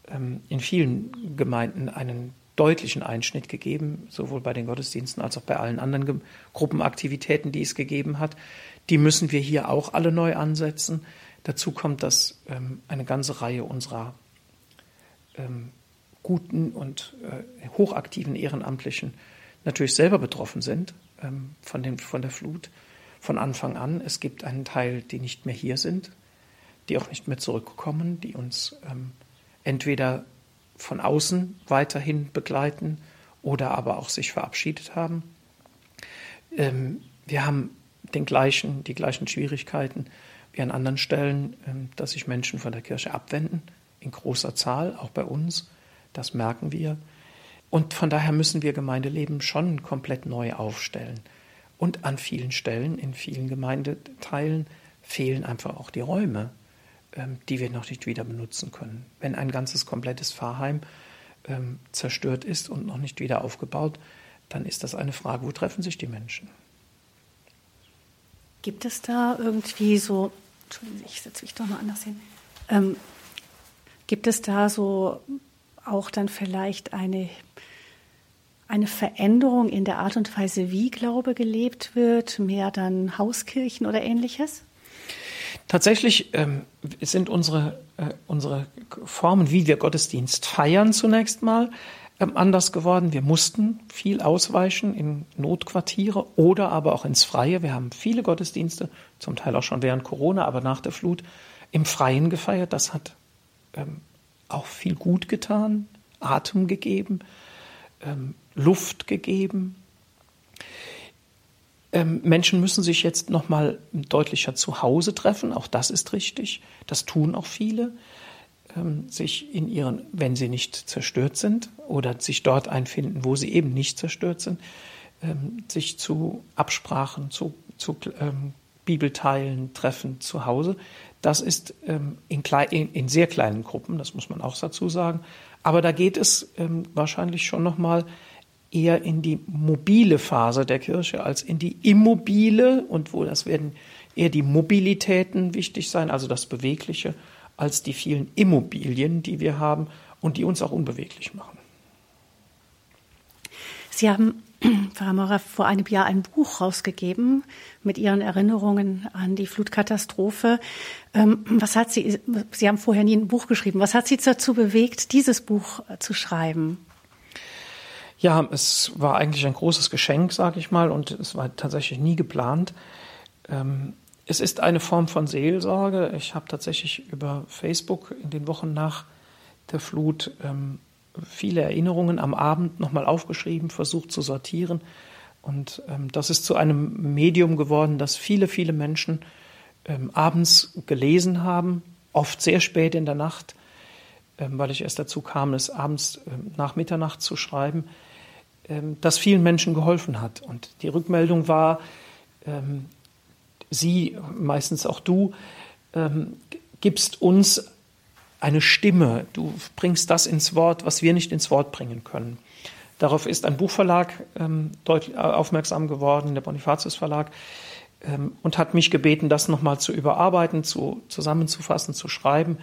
ähm, in vielen Gemeinden einen deutlichen Einschnitt gegeben, sowohl bei den Gottesdiensten als auch bei allen anderen Gruppenaktivitäten, die es gegeben hat. Die müssen wir hier auch alle neu ansetzen. Dazu kommt, dass ähm, eine ganze Reihe unserer ähm, guten und äh, hochaktiven Ehrenamtlichen natürlich selber betroffen sind ähm, von, dem, von der Flut von Anfang an. Es gibt einen Teil, die nicht mehr hier sind, die auch nicht mehr zurückkommen, die uns ähm, entweder von außen weiterhin begleiten oder aber auch sich verabschiedet haben. Ähm, wir haben den gleichen, die gleichen Schwierigkeiten wie an anderen Stellen, ähm, dass sich Menschen von der Kirche abwenden, in großer Zahl, auch bei uns. Das merken wir. Und von daher müssen wir Gemeindeleben schon komplett neu aufstellen. Und an vielen Stellen, in vielen Gemeindeteilen, fehlen einfach auch die Räume. Ähm, die wir noch nicht wieder benutzen können. Wenn ein ganzes komplettes Pfarrheim ähm, zerstört ist und noch nicht wieder aufgebaut, dann ist das eine Frage, wo treffen sich die Menschen? Gibt es da irgendwie so, Entschuldigung, ich setze mich doch mal anders hin. Ähm, gibt es da so auch dann vielleicht eine, eine Veränderung in der Art und Weise, wie Glaube gelebt wird, mehr dann Hauskirchen oder ähnliches? Tatsächlich ähm, sind unsere, äh, unsere Formen, wie wir Gottesdienst feiern, zunächst mal anders geworden. Wir mussten viel ausweichen in Notquartiere oder aber auch ins Freie. Wir haben viele Gottesdienste, zum Teil auch schon während Corona, aber nach der Flut, im Freien gefeiert. Das hat ähm, auch viel gut getan, Atem gegeben, ähm, Luft gegeben. Ähm, Menschen müssen sich jetzt noch mal deutlicher zu Hause treffen. Auch das ist richtig. Das tun auch viele. Ähm, sich in ihren, wenn sie nicht zerstört sind oder sich dort einfinden, wo sie eben nicht zerstört sind, ähm, sich zu Absprachen, zu, zu ähm, Bibelteilen treffen zu Hause. Das ist ähm, in, klein, in, in, sehr kleinen Gruppen, das muss man auch dazu sagen. Aber da geht es ähm, wahrscheinlich schon noch mal eher in die mobile Phase der Kirche als in die immobile und wo das werden eher die Mobilitäten wichtig sein, also das Bewegliche, als die vielen Immobilien, die wir haben und die uns auch unbeweglich machen. Sie haben, Frau Maurer, vor einem Jahr ein Buch rausgegeben mit Ihren Erinnerungen an die Flutkatastrophe. Ähm, was hat Sie, Sie haben vorher nie ein Buch geschrieben, was hat Sie dazu bewegt, dieses Buch zu schreiben? Ja, es war eigentlich ein großes Geschenk, sage ich mal, und es war tatsächlich nie geplant. Es ist eine Form von Seelsorge. Ich habe tatsächlich über Facebook in den Wochen nach der Flut ähm, viele Erinnerungen am Abend nochmal aufgeschrieben, versucht zu sortieren, Und ähm, das ist zu einem Medium geworden, das viele, viele Menschen ähm, abends gelesen haben, oft sehr spät in der Nacht, ähm, weil ich erst dazu kam, es abends ähm, nach Mitternacht zu schreiben, ähm, das vielen Menschen geholfen hat. Und die Rückmeldung war, Sie, meistens auch du, gibst uns eine Stimme, du bringst das ins Wort, was wir nicht ins Wort bringen können. Darauf ist ein Buchverlag ähm, deutlich aufmerksam geworden, der Bonifatius Verlag, ähm, und hat mich gebeten, das nochmal zu überarbeiten, zu, zusammenzufassen, zu schreiben.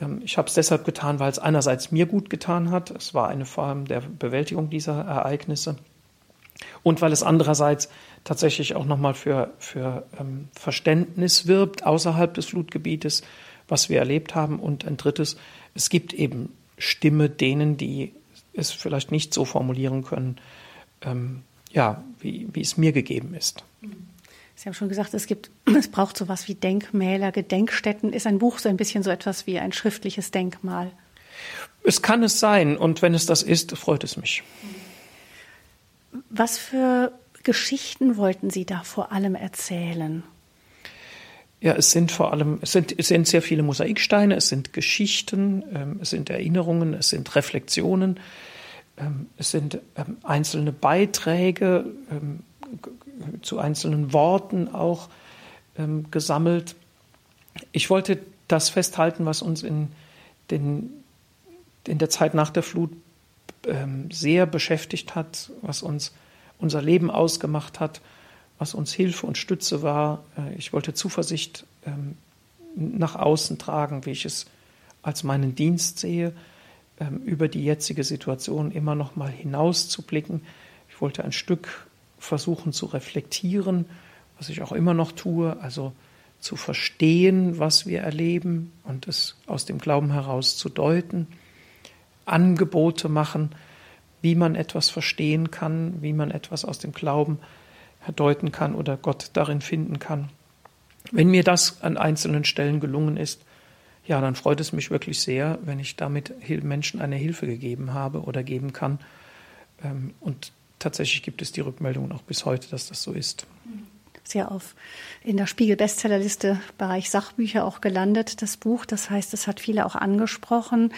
Ähm, ich habe es deshalb getan, weil es einerseits mir gut getan hat. Es war eine Form der Bewältigung dieser Ereignisse. Und weil es andererseits tatsächlich auch nochmal für, für ähm, Verständnis wirbt außerhalb des Flutgebietes, was wir erlebt haben. Und ein drittes, es gibt eben Stimme denen, die es vielleicht nicht so formulieren können, ähm, ja, wie, wie es mir gegeben ist. Sie haben schon gesagt, es gibt, es braucht sowas wie Denkmäler, Gedenkstätten. Ist ein Buch so ein bisschen so etwas wie ein schriftliches Denkmal? Es kann es sein und wenn es das ist, freut es mich. Was für Geschichten wollten Sie da vor allem erzählen? Ja, es sind vor allem, es sind, es sind sehr viele Mosaiksteine, es sind Geschichten, ähm, es sind Erinnerungen, es sind Reflexionen, ähm, es sind ähm, einzelne Beiträge zu einzelnen Worten auch gesammelt. Ich wollte das festhalten, was uns in, den, in der Zeit nach der Flut ähm, sehr beschäftigt hat, was uns unser Leben ausgemacht hat was uns Hilfe und Stütze war. Äh, ich wollte Zuversicht ähm, nach außen tragen, wie ich es als meinen Dienst sehe, ähm, über die jetzige Situation immer noch mal hinauszublicken. Ich wollte ein Stück versuchen zu reflektieren, was ich auch immer noch tue, also zu verstehen, was wir erleben und es aus dem Glauben heraus zu deuten, Angebote machen, wie man etwas verstehen kann, wie man etwas aus dem Glauben deuten kann oder Gott darin finden kann. Wenn mir das an einzelnen Stellen gelungen ist, ja, dann freut es mich wirklich sehr, wenn ich damit Menschen eine Hilfe gegeben habe oder geben kann. Ähm, und tatsächlich gibt es die Rückmeldungen auch bis heute, dass das so ist. Sehr auf in der Spiegel Bestsellerliste Bereich Sachbücher auch gelandet, das Buch. Das heißt, es hat viele auch angesprochen.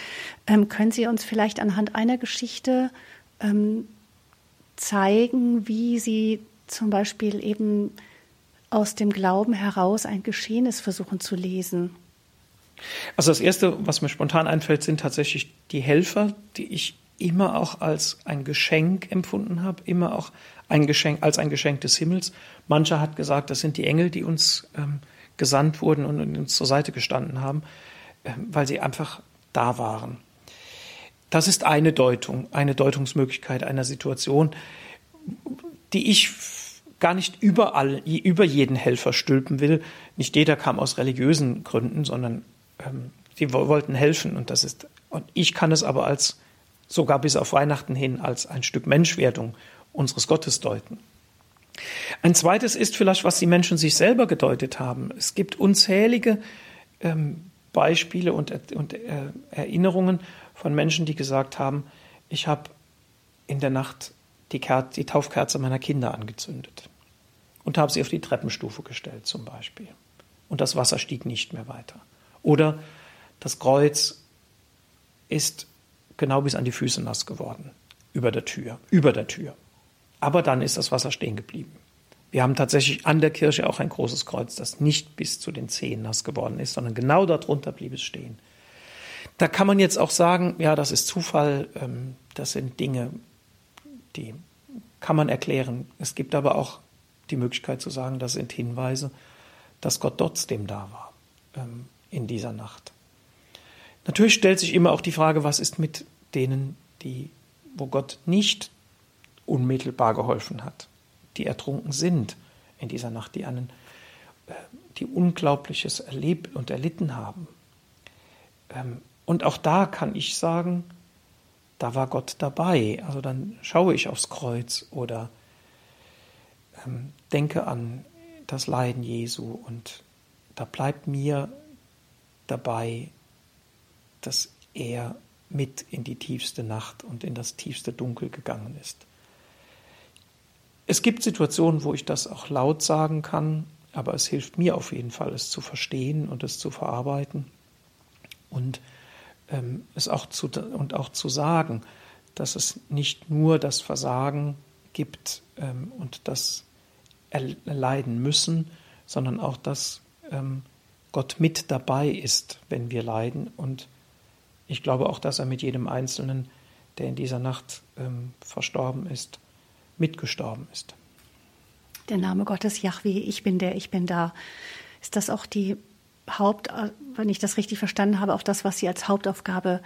Ähm, können Sie uns vielleicht anhand einer Geschichte ähm, zeigen, wie Sie zum Beispiel eben aus dem Glauben heraus ein Geschehnis versuchen zu lesen? Also das Erste, was mir spontan einfällt, sind tatsächlich die Helfer, die ich immer auch als ein Geschenk empfunden habe, immer auch ein Geschenk, als ein Geschenk des Himmels. Mancher hat gesagt, das sind die Engel, die uns ähm, gesandt wurden und uns zur Seite gestanden haben, äh, weil sie einfach da waren. Das ist eine Deutung, eine Deutungsmöglichkeit einer Situation, die ich gar nicht überall, über jeden Helfer stülpen will. Nicht jeder kam aus religiösen Gründen, sondern ähm, sie wollten helfen und das ist, und ich kann es aber als, sogar bis auf Weihnachten hin, als ein Stück Menschwerdung unseres Gottes deuten. Ein zweites ist vielleicht, was die Menschen sich selber gedeutet haben. Es gibt unzählige ähm, Beispiele und, und äh, Erinnerungen von Menschen, die gesagt haben, ich habe in der Nacht die, Kerze, die Taufkerze meiner Kinder angezündet und habe sie auf die Treppenstufe gestellt zum Beispiel. Und das Wasser stieg nicht mehr weiter. Oder das Kreuz ist genau bis an die Füße nass geworden, über der Tür, über der Tür. Aber dann ist das Wasser stehen geblieben. Wir haben tatsächlich an der Kirche auch ein großes Kreuz, das nicht bis zu den Zehen nass geworden ist, sondern genau darunter blieb es stehen. Da kann man jetzt auch sagen, ja, das ist Zufall, ähm, das sind Dinge, die kann man erklären. Es gibt aber auch die Möglichkeit zu sagen, das sind Hinweise, dass Gott trotzdem da war ähm, in dieser Nacht. Natürlich stellt sich immer auch die Frage, was ist mit denen, die, wo Gott nicht unmittelbar geholfen hat, die ertrunken sind in dieser Nacht, die einen, äh, die Unglaubliches erlebt und erlitten haben. Ähm, und auch da kann ich sagen, da war Gott dabei. Also dann schaue ich aufs Kreuz oder ähm, denke an das Leiden Jesu und da bleibt mir dabei, dass er mit in die tiefste Nacht und in das tiefste Dunkel gegangen ist. Es gibt Situationen, wo ich das auch laut sagen kann, aber es hilft mir auf jeden Fall, es zu verstehen und es zu verarbeiten und ähm, es auch zu und auch zu sagen, dass es nicht nur das Versagen gibt ähm, und das erleiden müssen, sondern auch, dass ähm, Gott mit dabei ist, wenn wir leiden. Und ich glaube auch, dass er mit jedem Einzelnen, der in dieser Nacht ähm, verstorben ist, mitgestorben ist. Der Name Gottes Yahweh, ich bin der, ich bin da. Ist das auch die Haupt, wenn ich das richtig verstanden habe, auch das, was Sie als Hauptaufgabe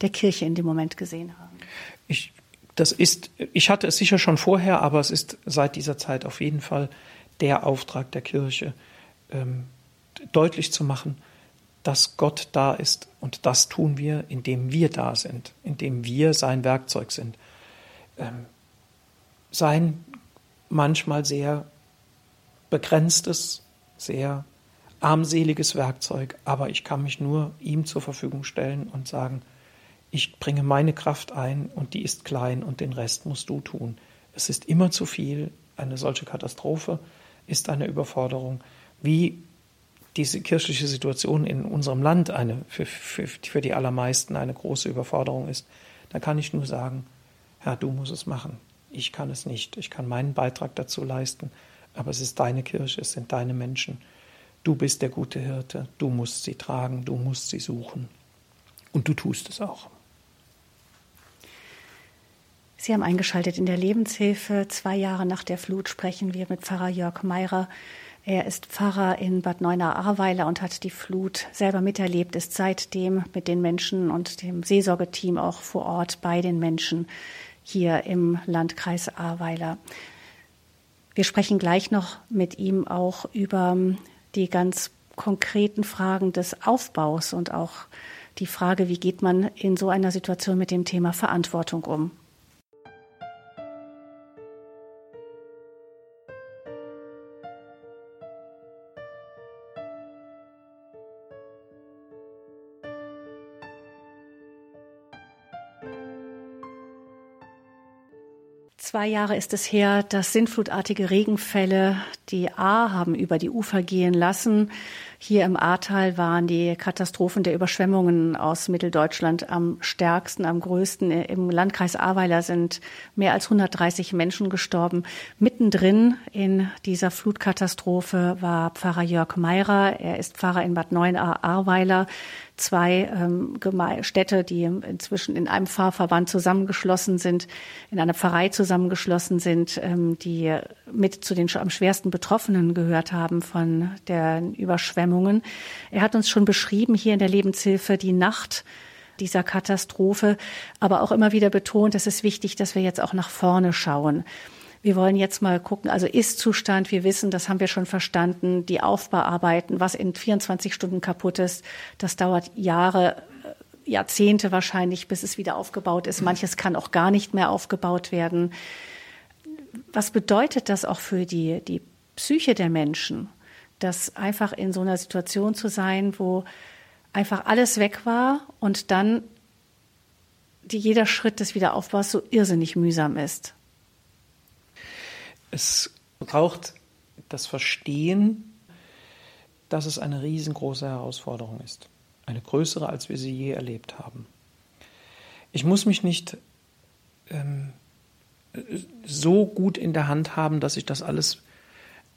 der Kirche in dem Moment gesehen haben? Ich, das ist, ich hatte es sicher schon vorher, aber es ist seit dieser Zeit auf jeden Fall der Auftrag der Kirche, ähm, deutlich zu machen, dass Gott da ist. Und das tun wir, indem wir da sind, indem wir sein Werkzeug sind. Ähm, sein manchmal sehr begrenztes, sehr armseliges Werkzeug, aber ich kann mich nur ihm zur Verfügung stellen und sagen, ich bringe meine Kraft ein und die ist klein und den Rest musst du tun. Es ist immer zu viel. Eine solche Katastrophe ist eine Überforderung. Wie diese kirchliche Situation in unserem Land eine, für, für, für die allermeisten eine große Überforderung ist, da kann ich nur sagen, Herr, du musst es machen. Ich kann es nicht. Ich kann meinen Beitrag dazu leisten, aber es ist deine Kirche, es sind deine Menschen. Du bist der gute Hirte, du musst sie tragen, du musst sie suchen. Und du tust es auch. Sie haben eingeschaltet in der Lebenshilfe. Zwei Jahre nach der Flut sprechen wir mit Pfarrer Jörg Meirer. Er ist Pfarrer in Bad Neuenahr-Ahrweiler und hat die Flut selber miterlebt, ist seitdem mit den Menschen und dem Seelsorgeteam auch vor Ort bei den Menschen hier im Landkreis Ahrweiler. Wir sprechen gleich noch mit ihm auch über die ganz konkreten Fragen des Aufbaus und auch die Frage, wie geht man in so einer Situation mit dem Thema Verantwortung um. Zwei Jahre ist es her, dass sintflutartige Regenfälle die A haben über die Ufer gehen lassen. Hier im Ahrtal waren die Katastrophen der Überschwemmungen aus Mitteldeutschland am stärksten, am größten. Im Landkreis Ahrweiler sind mehr als 130 Menschen gestorben. Mittendrin in dieser Flutkatastrophe war Pfarrer Jörg Meirer. Er ist Pfarrer in Bad Neuenahr-Ahrweiler zwei ähm, Städte, die inzwischen in einem Pfarrverband zusammengeschlossen sind, in einer Pfarrei zusammengeschlossen sind, ähm, die mit zu den am schwersten Betroffenen gehört haben von den Überschwemmungen. Er hat uns schon beschrieben hier in der Lebenshilfe die Nacht dieser Katastrophe, aber auch immer wieder betont, es ist wichtig, dass wir jetzt auch nach vorne schauen. Wir wollen jetzt mal gucken, also Ist-Zustand, wir wissen, das haben wir schon verstanden, die Aufbauarbeiten, was in 24 Stunden kaputt ist, das dauert Jahre, äh, Jahrzehnte wahrscheinlich, bis es wieder aufgebaut ist. Manches kann auch gar nicht mehr aufgebaut werden. Was bedeutet das auch für die, die Psyche der Menschen, das einfach in so einer Situation zu sein, wo einfach alles weg war und dann die, jeder Schritt des Wiederaufbaus so irrsinnig mühsam ist? Es braucht das Verstehen, dass es eine riesengroße Herausforderung ist. Eine größere, als wir sie je erlebt haben. Ich muss mich nicht ähm, so gut in der Hand haben, dass ich das alles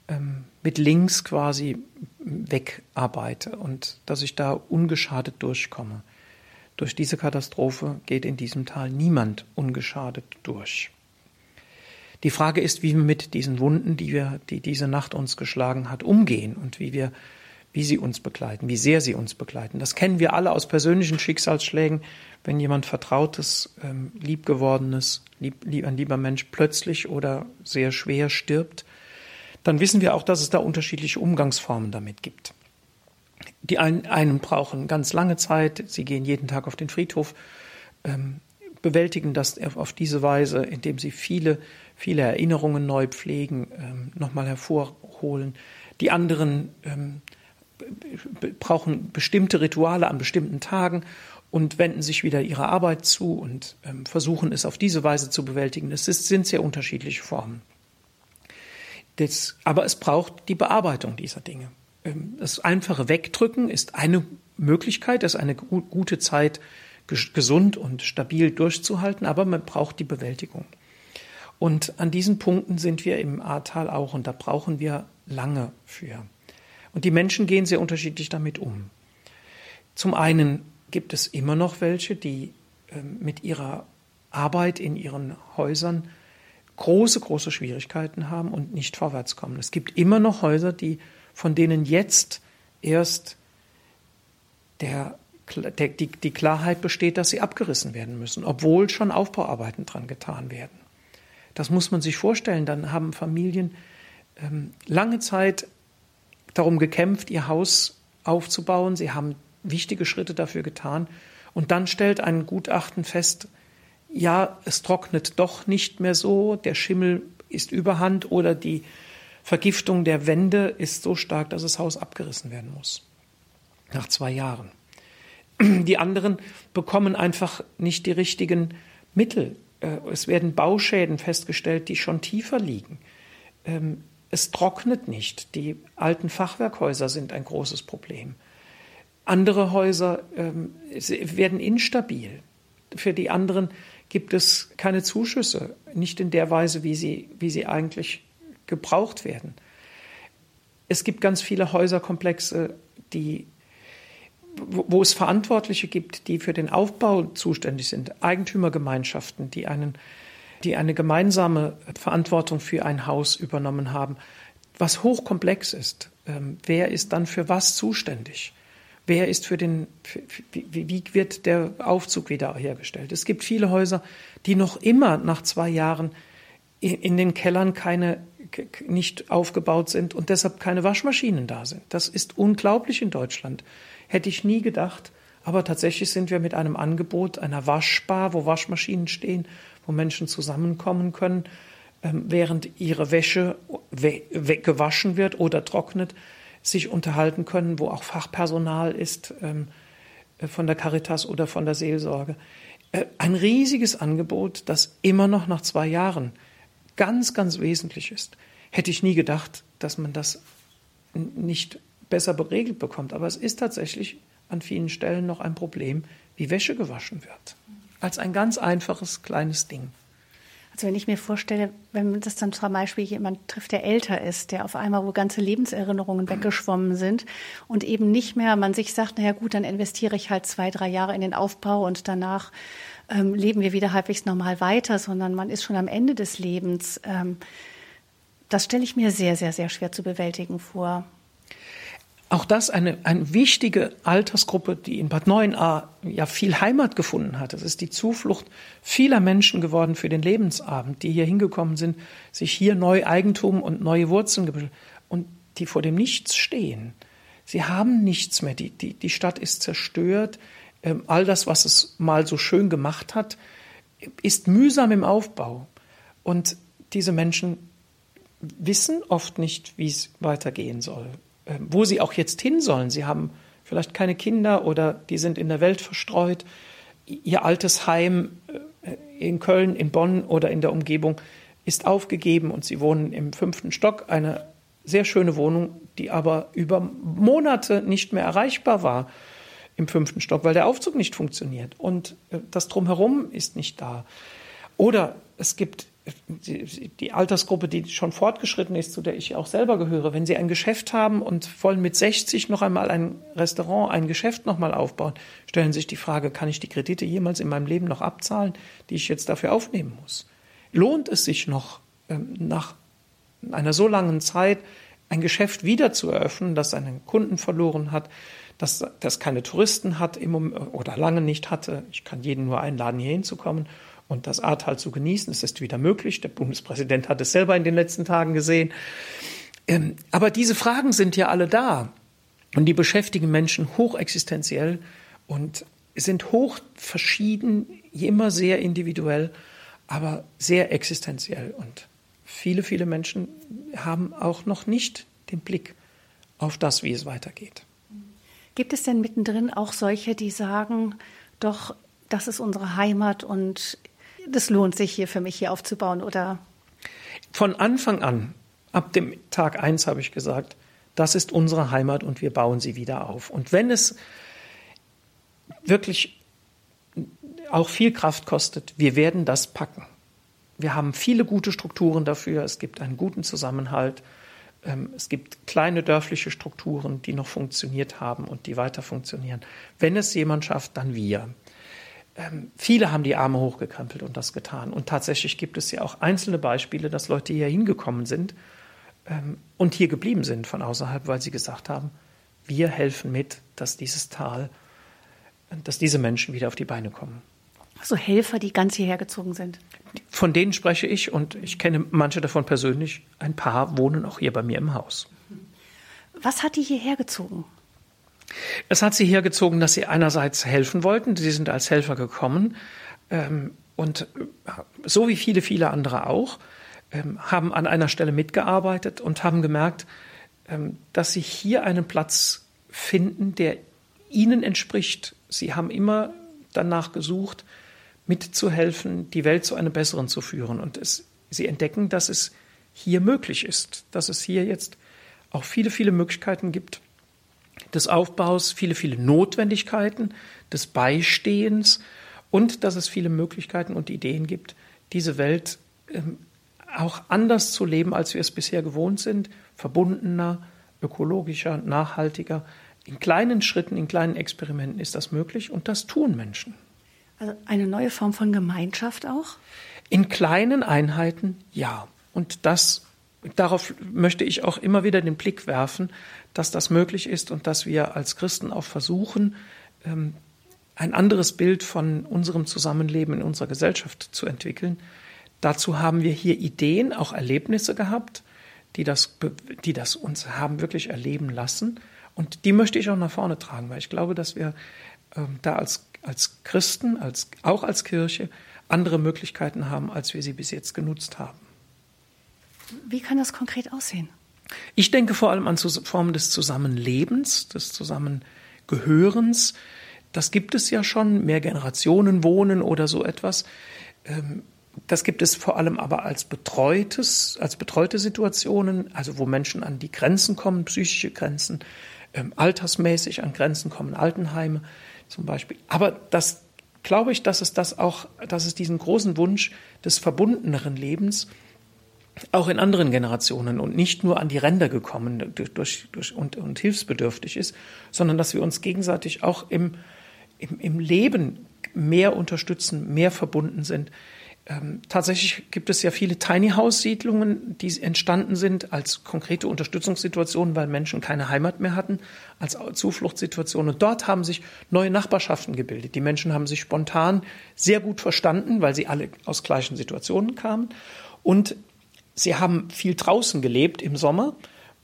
ähm, mit links quasi wegarbeite und dass ich da ungeschadet durchkomme. Durch diese Katastrophe geht in diesem Tal niemand ungeschadet durch. Die Frage ist, wie wir mit diesen Wunden, die wir, die diese Nacht uns geschlagen hat, umgehen und wie wir, wie sie uns begleiten, wie sehr sie uns begleiten. Das kennen wir alle aus persönlichen Schicksalsschlägen, wenn jemand Vertrautes, ähm, Liebgewordenes, lieb, lieb, ein lieber Mensch plötzlich oder sehr schwer stirbt, dann wissen wir auch, dass es da unterschiedliche Umgangsformen damit gibt. Die einen, einen brauchen ganz lange Zeit, sie gehen jeden Tag auf den Friedhof, ähm, bewältigen das auf diese Weise, indem sie viele viele Erinnerungen neu pflegen, ähm, nochmal hervorholen. Die anderen ähm, brauchen bestimmte Rituale an bestimmten Tagen und wenden sich wieder ihrer Arbeit zu und ähm, versuchen es auf diese Weise zu bewältigen. Es ist, sind sehr unterschiedliche Formen. Das, aber es braucht die Bearbeitung dieser Dinge. Ähm, das einfache Wegdrücken ist eine Möglichkeit, das eine gute Zeit gesund und stabil durchzuhalten, aber man braucht die Bewältigung. Und an diesen Punkten sind wir im Ahrtal auch und da brauchen wir lange für. Und die Menschen gehen sehr unterschiedlich damit um. Zum einen gibt es immer noch welche, die ähm, mit ihrer Arbeit in ihren Häusern große, große Schwierigkeiten haben und nicht vorwärts kommen. Es gibt immer noch Häuser, die, von denen jetzt erst der, der, die, die Klarheit besteht, dass sie abgerissen werden müssen, obwohl schon Aufbauarbeiten dran getan werden. Das muss man sich vorstellen. Dann haben Familien ähm, lange Zeit darum gekämpft, ihr Haus aufzubauen. Sie haben wichtige Schritte dafür getan. Und dann stellt ein Gutachten fest, ja, es trocknet doch nicht mehr so, der Schimmel ist überhand oder die Vergiftung der Wände ist so stark, dass das Haus abgerissen werden muss. Nach zwei Jahren. Die anderen bekommen einfach nicht die richtigen Mittel. Äh, es werden Bauschäden festgestellt, die schon tiefer liegen. Ähm, es trocknet nicht. Die alten Fachwerkhäuser sind ein großes Problem. Andere Häuser ähm, werden instabil. Für die anderen gibt es keine Zuschüsse, nicht in der Weise, wie sie, wie sie eigentlich gebraucht werden. Es gibt ganz viele Häuserkomplexe, die, wo, wo es Verantwortliche gibt, die für den Aufbau zuständig sind, Eigentümergemeinschaften, die, einen, die eine gemeinsame Verantwortung für ein Haus übernommen haben, was hochkomplex ist. Ähm, wer ist dann für was zuständig? Wer ist für den, wie, wird der Aufzug wiederhergestellt? Es gibt viele Häuser, die noch immer nach zwei Jahren in, in den Kellern keine, nicht aufgebaut sind und deshalb keine Waschmaschinen da sind. Das ist unglaublich in Deutschland. Hätte ich nie gedacht. Aber tatsächlich sind wir mit einem Angebot einer Waschbar, wo Waschmaschinen stehen, wo Menschen zusammenkommen können, ähm, während ihre Wäsche gewaschen wird oder trocknet, sich unterhalten können, wo auch Fachpersonal ist ähm, äh, von der Caritas oder von der Seelsorge. Äh, ein riesiges Angebot, das immer noch nach zwei Jahren ganz, ganz wesentlich ist. Hätte ich nie gedacht, dass man das nicht besser geregelt bekommt. Aber es ist tatsächlich an vielen Stellen noch ein Problem, wie Wäsche gewaschen wird. Als ein ganz einfaches kleines Ding. Also wenn ich mir vorstelle, wenn das dann zum Beispiel jemand trifft, der älter ist, der auf einmal wo ganze Lebenserinnerungen weggeschwommen sind und eben nicht mehr, man sich sagt, naja gut, dann investiere ich halt zwei, drei Jahre in den Aufbau und danach ähm, leben wir wieder halbwegs normal weiter, sondern man ist schon am Ende des Lebens. Ähm, das stelle ich mir sehr, sehr, sehr schwer zu bewältigen vor. Auch das eine, eine wichtige Altersgruppe, die in Bad Neuenahr ja viel Heimat gefunden hat. Es ist die Zuflucht vieler Menschen geworden für den Lebensabend, die hier hingekommen sind, sich hier neu Eigentum und neue Wurzeln gebildet und die vor dem Nichts stehen. Sie haben nichts mehr. Die, die, die Stadt ist zerstört. Ähm, all das, was es mal so schön gemacht hat, ist mühsam im Aufbau. Und diese Menschen wissen oft nicht, wie es weitergehen soll. Äh, wo sie auch jetzt hin sollen. Sie haben vielleicht keine Kinder oder die sind in der Welt verstreut. Ihr altes Heim äh, in Köln, in Bonn oder in der Umgebung ist aufgegeben und sie wohnen im fünften Stock. Eine sehr schöne Wohnung, die aber über Monate nicht mehr erreichbar war im fünften Stock, weil der Aufzug nicht funktioniert und äh, das drumherum ist nicht da. Oder es gibt die, Altersgruppe, die schon fortgeschritten ist, zu der ich auch selber gehöre, wenn Sie ein Geschäft haben und wollen mit 60 noch einmal ein Restaurant, ein Geschäft noch mal aufbauen, stellen sich die Frage, kann ich die Kredite jemals in meinem Leben noch abzahlen, die ich jetzt dafür aufnehmen muss? Lohnt es sich noch ähm, nach einer so langen Zeit ein Geschäft wieder zu eröffnen, das seinen Kunden verloren hat, das, das keine Touristen hat im, oder lange nicht hatte? Ich kann jeden nur einladen, hier hinzukommen und das Ahrtal zu genießen. Es ist wieder möglich. Der Bundespräsident hat es selber in den letzten Tagen gesehen. Ähm, aber diese Fragen sind ja alle da. Und die beschäftigen Menschen hochexistenziell und sind hoch verschieden, immer sehr individuell, aber sehr existenziell. Und viele, viele Menschen haben auch noch nicht den Blick auf das, wie es weitergeht. Gibt es denn mittendrin auch solche, die sagen, doch, das ist unsere Heimat und das lohnt sich hier für mich hier aufzubauen, oder? Von Anfang an Ab dem Tag eins habe ich gesagt, das ist unsere Heimat und wir bauen sie wieder auf. Und wenn es wirklich auch viel Kraft kostet, wir werden das packen. Wir haben viele gute Strukturen dafür. Es gibt einen guten Zusammenhalt. Ähm, es gibt kleine dörfliche Strukturen, die noch funktioniert haben und die weiter funktionieren. Wenn es jemand schafft, dann wir. Ähm, viele haben die Arme hochgekrempelt und das getan. Und tatsächlich gibt es ja auch einzelne Beispiele, dass Leute hier hingekommen sind ähm, und hier geblieben sind von außerhalb, weil sie gesagt haben, wir helfen mit, dass dieses Tal, dass diese Menschen wieder auf die Beine kommen. Also Helfer, die ganz hierher gezogen sind. Von denen spreche ich und ich kenne manche davon persönlich. Ein paar wohnen auch hier bei mir im Haus. Was hat die hierher gezogen? Es hat sie hergezogen, dass sie einerseits helfen wollten. Sie sind als Helfer gekommen ähm, und äh, so wie viele, viele andere auch, ähm, haben an einer Stelle mitgearbeitet und haben gemerkt, ähm, dass sie hier einen Platz finden, der ihnen entspricht. Sie haben immer danach gesucht, mitzuhelfen, die Welt zu einem besseren zu führen. Und es, sie entdecken, dass es hier möglich ist, dass es hier jetzt auch viele, viele Möglichkeiten gibt des Aufbaus, viele, viele Notwendigkeiten des Beistehens und dass es viele Möglichkeiten und Ideen gibt, diese Welt ähm, auch anders zu leben, als wir es bisher gewohnt sind, verbundener, ökologischer, nachhaltiger. In kleinen Schritten, in kleinen Experimenten ist das möglich und das tun Menschen. Also eine neue Form von Gemeinschaft auch? In kleinen Einheiten ja. Und das, darauf möchte ich auch immer wieder den Blick werfen, dass das möglich ist und dass wir als Christen auch versuchen, ähm, ein anderes Bild von unserem Zusammenleben in unserer Gesellschaft zu entwickeln. Dazu haben wir hier Ideen, auch Erlebnisse gehabt, die das, die das uns haben wirklich erleben lassen. Und die möchte ich auch nach vorne tragen, weil ich glaube, dass wir ähm, da als als Christen, als, auch als Kirche, andere Möglichkeiten haben, als wir sie bis jetzt genutzt haben. Wie kann das konkret aussehen? Ich denke vor allem an Formen des Zusammenlebens, des Zusammengehörens. Das gibt es ja schon, mehr Generationen wohnen oder so etwas. Ähm, das gibt es vor allem aber als betreutes, als betreute Situationen, also wo Menschen an die Grenzen kommen, psychische Grenzen, ähm, altersmäßig an Grenzen kommen, Altenheime zum Beispiel. Aber das glaube ich, dass es das auch, dass es diesen großen Wunsch des verbundeneren Lebens auch in anderen Generationen und nicht nur an die Ränder gekommen durch, durch, und, und hilfsbedürftig ist, sondern dass wir uns gegenseitig auch im, im, im Leben mehr unterstützen, mehr verbunden sind, ähm, tatsächlich gibt es ja viele Tiny House Siedlungen, die entstanden sind als konkrete Unterstützungssituationen, weil Menschen keine Heimat mehr hatten, als Zufluchtssituation. Und dort haben sich neue Nachbarschaften gebildet. Die Menschen haben sich spontan sehr gut verstanden, weil sie alle aus gleichen Situationen kamen. Und sie haben viel draußen gelebt im Sommer,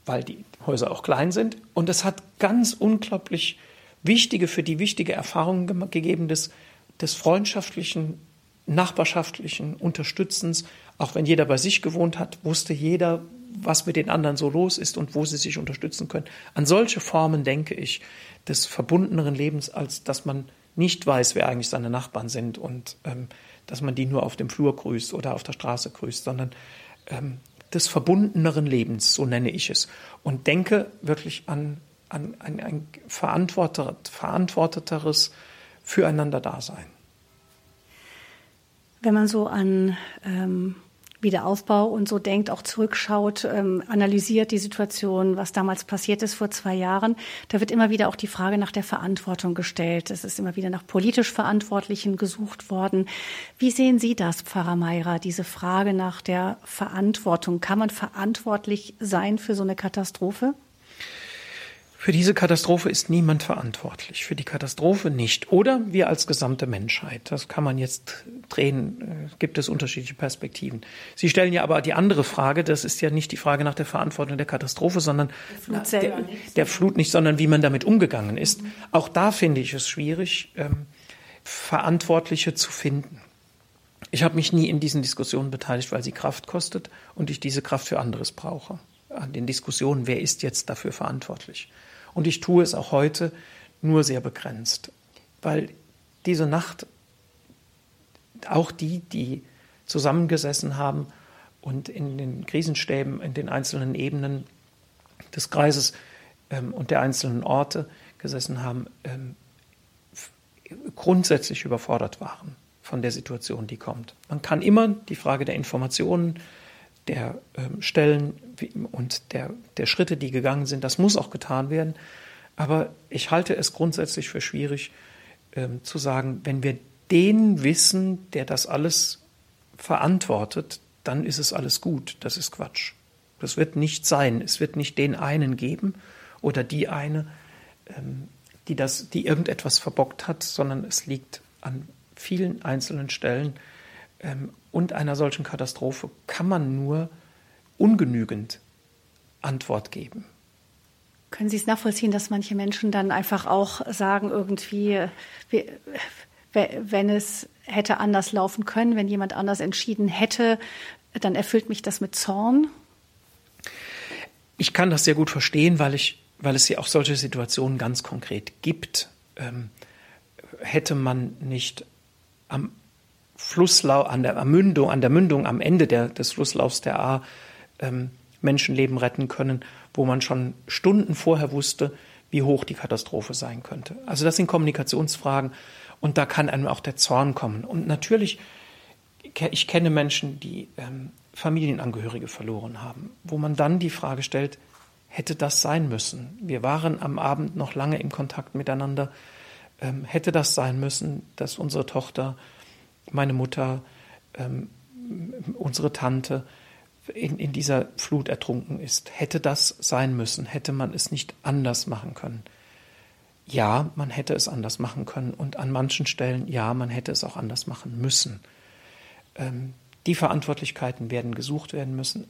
weil die Häuser auch klein sind. Und es hat ganz unglaublich wichtige, für die wichtige Erfahrungen gegeben des, des freundschaftlichen nachbarschaftlichen Unterstützens, auch wenn jeder bei sich gewohnt hat, wusste jeder, was mit den anderen so los ist und wo sie sich unterstützen können. An solche Formen denke ich des verbundeneren Lebens, als dass man nicht weiß, wer eigentlich seine Nachbarn sind und ähm, dass man die nur auf dem Flur grüßt oder auf der Straße grüßt, sondern ähm, des verbundeneren Lebens, so nenne ich es. Und denke wirklich an, an, an ein verantworteteres Füreinander-Dasein. Wenn man so an ähm, Wiederaufbau und so denkt, auch zurückschaut, ähm, analysiert die Situation, was damals passiert ist vor zwei Jahren, da wird immer wieder auch die Frage nach der Verantwortung gestellt. Es ist immer wieder nach politisch Verantwortlichen gesucht worden. Wie sehen Sie das, Pfarrer Meirer, diese Frage nach der Verantwortung? Kann man verantwortlich sein für so eine Katastrophe? Für diese Katastrophe ist niemand verantwortlich, für die Katastrophe nicht. Oder wir als gesamte Menschheit. Das kann man jetzt drehen, äh, gibt es unterschiedliche Perspektiven. Sie stellen ja aber die andere Frage, das ist ja nicht die Frage nach der Verantwortung der Katastrophe, sondern der Flut, der, der Flut nicht, sondern wie man damit umgegangen ist. Mhm. Auch da finde ich es schwierig, ähm, Verantwortliche zu finden. Ich habe mich nie in diesen Diskussionen beteiligt, weil sie Kraft kostet und ich diese Kraft für anderes brauche. An den Diskussionen, wer ist jetzt dafür verantwortlich? Und ich tue es auch heute nur sehr begrenzt, weil diese Nacht auch die, die zusammengesessen haben und in den Krisenstäben, in den einzelnen Ebenen des Kreises ähm, und der einzelnen Orte gesessen haben, ähm, grundsätzlich überfordert waren von der Situation, die kommt. Man kann immer die Frage der Informationen, der ähm, Stellen und der, der Schritte, die gegangen sind, das muss auch getan werden. Aber ich halte es grundsätzlich für schwierig ähm, zu sagen, wenn wir den wissen, der das alles verantwortet, dann ist es alles gut. Das ist Quatsch. Das wird nicht sein. Es wird nicht den einen geben oder die eine, ähm, die, das, die irgendetwas verbockt hat, sondern es liegt an vielen einzelnen Stellen. Ähm, und einer solchen Katastrophe kann man nur ungenügend Antwort geben. Können Sie es nachvollziehen, dass manche Menschen dann einfach auch sagen, irgendwie, wenn es hätte anders laufen können, wenn jemand anders entschieden hätte, dann erfüllt mich das mit Zorn? Ich kann das sehr gut verstehen, weil, ich, weil es ja auch solche Situationen ganz konkret gibt. Ähm, hätte man nicht am Flusslauf, an der Mündung, an der Mündung am Ende der, des Flusslaufs der A ähm, Menschenleben retten können, wo man schon Stunden vorher wusste, wie hoch die Katastrophe sein könnte. Also das sind Kommunikationsfragen und da kann einem auch der Zorn kommen. Und natürlich, ich kenne Menschen, die ähm, Familienangehörige verloren haben, wo man dann die Frage stellt, hätte das sein müssen? Wir waren am Abend noch lange im Kontakt miteinander. Ähm, hätte das sein müssen, dass unsere Tochter, meine Mutter, ähm, unsere Tante in, in dieser Flut ertrunken ist? Hätte das sein müssen? Hätte man es nicht anders machen können? Ja, man hätte es anders machen können und an manchen Stellen, ja, man hätte es auch anders machen müssen. Ähm, die Verantwortlichkeiten werden gesucht werden müssen,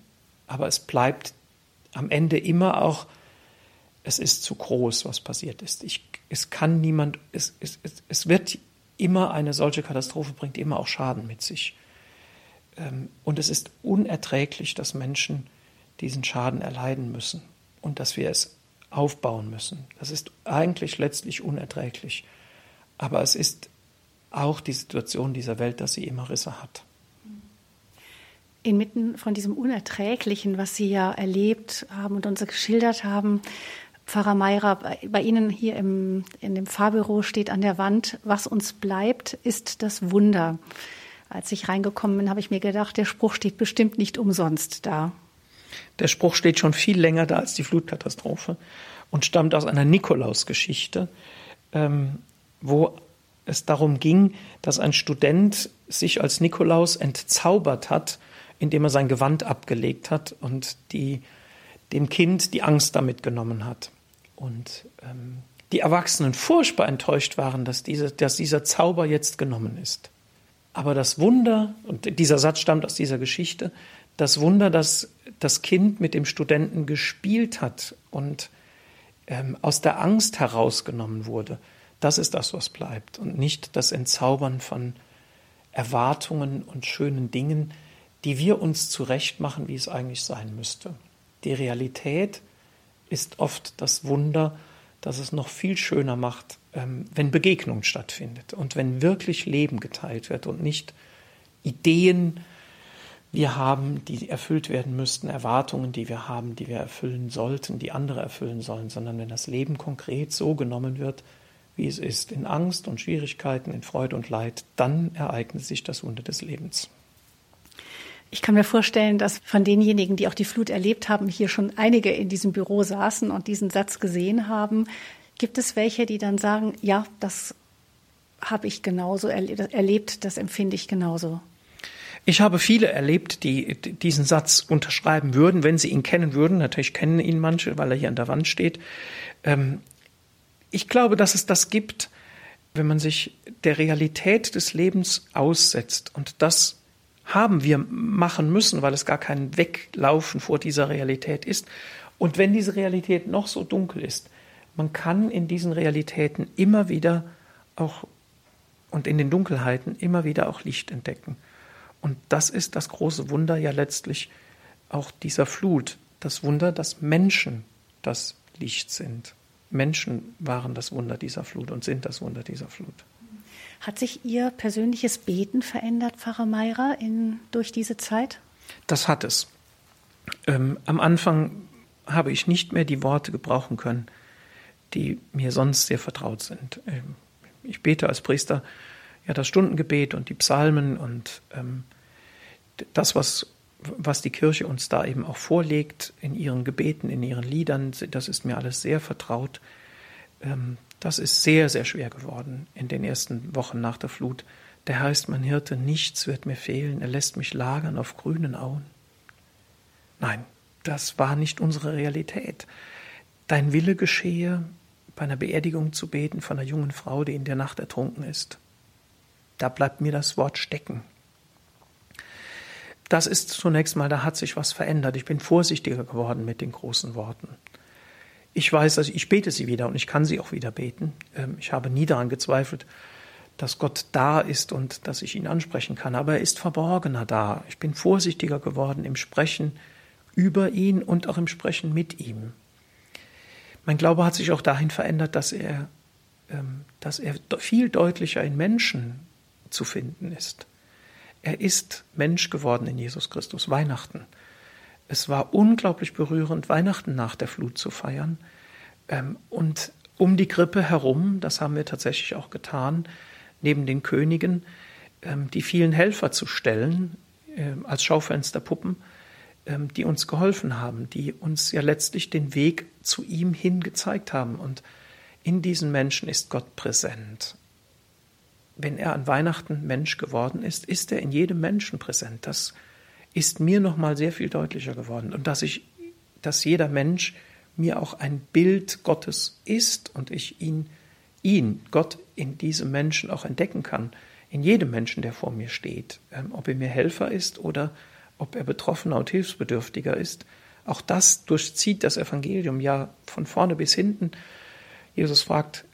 aber es bleibt am Ende immer auch, es ist zu groß, was passiert ist. Ich, es kann niemand, es, es, es wird immer eine solche Katastrophe bringt immer auch Schaden mit sich. Ähm, und es ist unerträglich, dass Menschen diesen Schaden erleiden müssen und dass wir es aufbauen müssen. Das ist eigentlich letztlich unerträglich. Aber es ist auch die Situation dieser Welt, dass sie immer Risse hat. Inmitten von diesem Unerträglichen, was Sie ja erlebt haben und uns geschildert haben, Pfarrer Meirer, bei Ihnen hier im, in dem Fahrbüro steht an der Wand, was uns bleibt, ist das Wunder. Als ich reingekommen bin, habe ich mir gedacht, der Spruch steht bestimmt nicht umsonst da. Der Spruch steht schon viel länger da als die Flutkatastrophe und stammt aus einer Nikolausgeschichte, ähm, wo es darum ging, dass ein Student sich als Nikolaus entzaubert hat, indem er sein Gewand abgelegt hat und die, dem Kind die Angst damit genommen hat. Und ähm, die Erwachsenen furchtbar enttäuscht waren, dass, diese, dass dieser Zauber jetzt genommen ist. Aber das Wunder, und dieser Satz stammt aus dieser Geschichte, das Wunder, dass das Kind mit dem Studenten gespielt hat und ähm, aus der Angst herausgenommen wurde, das ist das, was bleibt und nicht das Entzaubern von Erwartungen und schönen Dingen, die wir uns zurechtmachen, wie es eigentlich sein müsste. Die Realität ist oft das Wunder, das es noch viel schöner macht, ähm, wenn Begegnung stattfindet und wenn wirklich Leben geteilt wird und nicht Ideen wir haben, die erfüllt werden müssten, Erwartungen, die wir haben, die wir erfüllen sollten, die andere erfüllen sollen, sondern wenn das Leben konkret so genommen wird, wie es ist, in Angst und Schwierigkeiten, in Freude und Leid, dann ereignet sich das Wunder des Lebens. Ich kann mir vorstellen, dass von denjenigen, die auch die Flut erlebt haben, hier schon einige in diesem Büro saßen und diesen Satz gesehen haben. Gibt es welche, die dann sagen, ja, das habe ich genauso erlebt, das empfinde ich genauso? Ich habe viele erlebt, die diesen Satz unterschreiben würden, wenn sie ihn kennen würden. Natürlich kennen ihn manche, weil er hier an der Wand steht. Ähm, ich glaube, dass es das gibt, wenn man sich der Realität des Lebens aussetzt und das haben wir machen müssen, weil es gar kein Weglaufen vor dieser Realität ist. Und wenn diese Realität noch so dunkel ist, man kann in diesen Realitäten immer wieder auch und in den Dunkelheiten immer wieder auch Licht entdecken. Und das ist das große Wunder ja letztlich auch dieser Flut. Das Wunder, dass Menschen das Licht sind. Menschen waren das Wunder dieser Flut und sind das Wunder dieser Flut. Hat sich Ihr persönliches Beten verändert, Pfarrer Meirer, in, durch diese Zeit? Das hat es. Ähm, am Anfang habe ich nicht mehr die Worte gebrauchen können, die mir sonst sehr vertraut sind. Ähm, ich bete als Priester ja das Stundengebet und die Psalmen und ähm, das, was, was die Kirche uns da eben auch vorlegt in ihren Gebeten, in ihren Liedern, das ist mir alles sehr vertraut. Das ist sehr, sehr schwer geworden in den ersten Wochen nach der Flut. Der Herr ist mein Hirte, nichts wird mir fehlen, er lässt mich lagern auf grünen Auen. Nein, das war nicht unsere Realität. Dein Wille geschehe, bei einer Beerdigung zu beten von einer jungen Frau, die in der Nacht ertrunken ist. Da bleibt mir das Wort stecken. Das ist zunächst mal, da hat sich was verändert. Ich bin vorsichtiger geworden mit den großen Worten. Ich weiß, dass ich bete sie wieder und ich kann sie auch wieder beten. Ähm, ich habe nie daran gezweifelt, dass Gott da ist und dass ich ihn ansprechen kann, aber er ist verborgener da. Ich bin vorsichtiger geworden im Sprechen über ihn und auch im Sprechen mit ihm. Mein Glaube hat sich auch dahin verändert, dass er, ähm, dass er viel deutlicher in Menschen zu finden ist. Er ist Mensch geworden in Jesus Christus, Weihnachten. Es war unglaublich berührend, Weihnachten nach der Flut zu feiern. Ähm, und um die Krippe herum, das haben wir tatsächlich auch getan, neben den Königen, ähm, die vielen Helfer zu stellen, als Schaufensterpuppen, ähm, die uns geholfen haben, die uns ja letztlich den Weg zu ihm hin gezeigt haben. Und in diesen Menschen ist Gott präsent. Wenn er an Weihnachten Mensch geworden ist, ist er in jedem Menschen präsent. Das ist mir nochmal sehr viel deutlicher geworden. Und dass ich, dass jeder Mensch mir auch ein Bild Gottes ist und ich ihn, ihn, Gott in diesem Menschen auch entdecken kann, in jedem Menschen, der vor mir steht, ähm, ob er mir Helfer ist oder ob er Betroffener und Hilfsbedürftiger ist. Auch das durchzieht das Evangelium ja von vorne bis hinten. Jesus fragt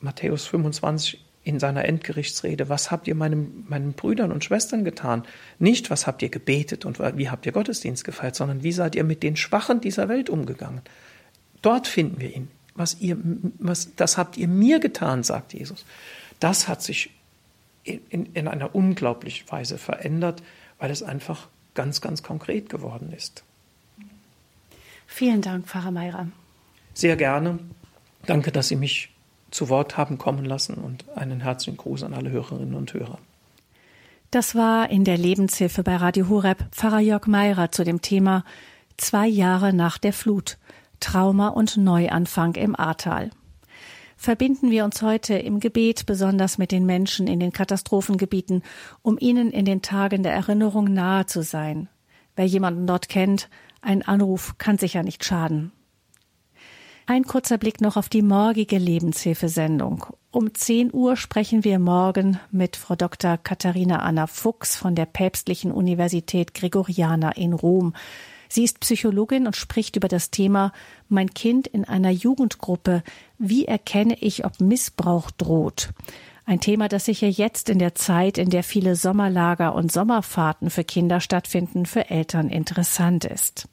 Matthäus 25 in seiner Endgerichtsrede, was habt ihr meinem, meinen Brüdern und Schwestern getan? Nicht, was habt ihr gebetet und wie habt ihr Gottesdienst gefeiert, sondern wie seid ihr mit den Schwachen dieser Welt umgegangen? Dort finden wir ihn. Was ihr, was, das habt ihr mir getan, sagt Jesus. Das hat sich in, in, in einer unglaublichen Weise verändert, weil es einfach ganz, ganz konkret geworden ist. Vielen Dank, Pfarrer Meirer. Sehr gerne. Danke, dass Sie mich zu Wort haben kommen lassen und einen herzlichen Gruß an alle Hörerinnen und Hörer. Das war in der Lebenshilfe bei Radio Horeb Pfarrer Jörg Meirer zu dem Thema Zwei Jahre nach der Flut, Trauma und Neuanfang im Ahrtal verbinden wir uns heute im Gebet besonders mit den Menschen in den Katastrophengebieten, um ihnen in den Tagen der Erinnerung nahe zu sein. Wer jemanden dort kennt, ein Anruf kann sicher nicht schaden. Ein kurzer Blick noch auf die morgige Lebenshilfesendung. Um 10 Uhr sprechen wir morgen mit Frau Dr. Katharina Anna Fuchs von der Päpstlichen Universität Gregoriana in Rom. Sie ist Psychologin und spricht über das Thema Mein Kind in einer Jugendgruppe. Wie erkenne ich, ob Missbrauch droht? Ein Thema, das sicher jetzt in der Zeit, in der viele Sommerlager und Sommerfahrten für Kinder stattfinden, für Eltern interessant ist.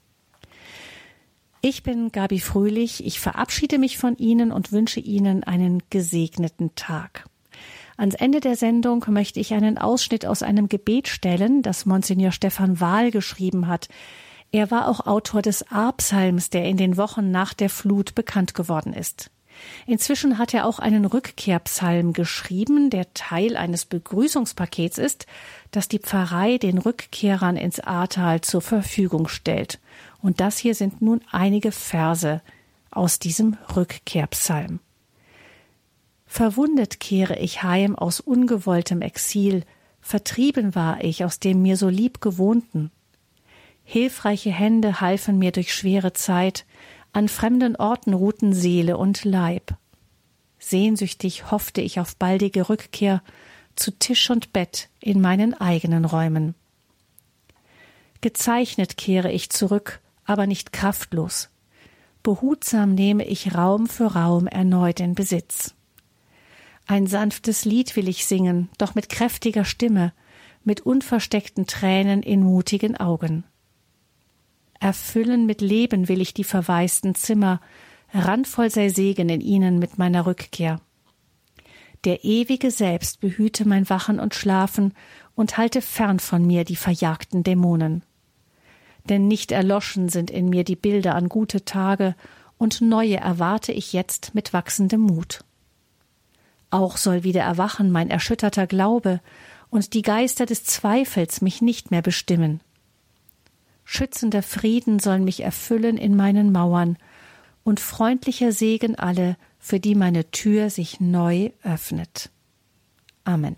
Ich bin Gabi Fröhlich. Ich verabschiede mich von Ihnen und wünsche Ihnen einen gesegneten Tag. Ans Ende der Sendung möchte ich einen Ausschnitt aus einem Gebet stellen, das Monsignor Stefan Wahl geschrieben hat. Er war auch Autor des A-Psalms, der in den Wochen nach der Flut bekannt geworden ist. Inzwischen hat er auch einen Rückkehrpsalm geschrieben, der Teil eines Begrüßungspakets ist, das die Pfarrei den Rückkehrern ins Ahrtal zur Verfügung stellt. Und das hier sind nun einige Verse aus diesem Rückkehrpsalm. Verwundet kehre ich heim aus ungewolltem Exil, vertrieben war ich aus dem mir so lieb gewohnten. Hilfreiche Hände halfen mir durch schwere Zeit, an fremden Orten ruhten Seele und Leib. Sehnsüchtig hoffte ich auf baldige Rückkehr zu Tisch und Bett in meinen eigenen Räumen. Gezeichnet kehre ich zurück, aber nicht kraftlos. Behutsam nehme ich Raum für Raum erneut in Besitz. Ein sanftes Lied will ich singen, doch mit kräftiger Stimme, mit unversteckten Tränen in mutigen Augen. Erfüllen mit Leben will ich die verwaisten Zimmer, randvoll sei Segen in ihnen mit meiner Rückkehr. Der ewige selbst behüte mein Wachen und Schlafen und halte fern von mir die verjagten Dämonen. Denn nicht erloschen sind in mir die Bilder an gute Tage, und neue erwarte ich jetzt mit wachsendem Mut. Auch soll wieder erwachen mein erschütterter Glaube, und die Geister des Zweifels mich nicht mehr bestimmen. Schützender Frieden soll mich erfüllen in meinen Mauern, und freundlicher Segen alle, für die meine Tür sich neu öffnet. Amen.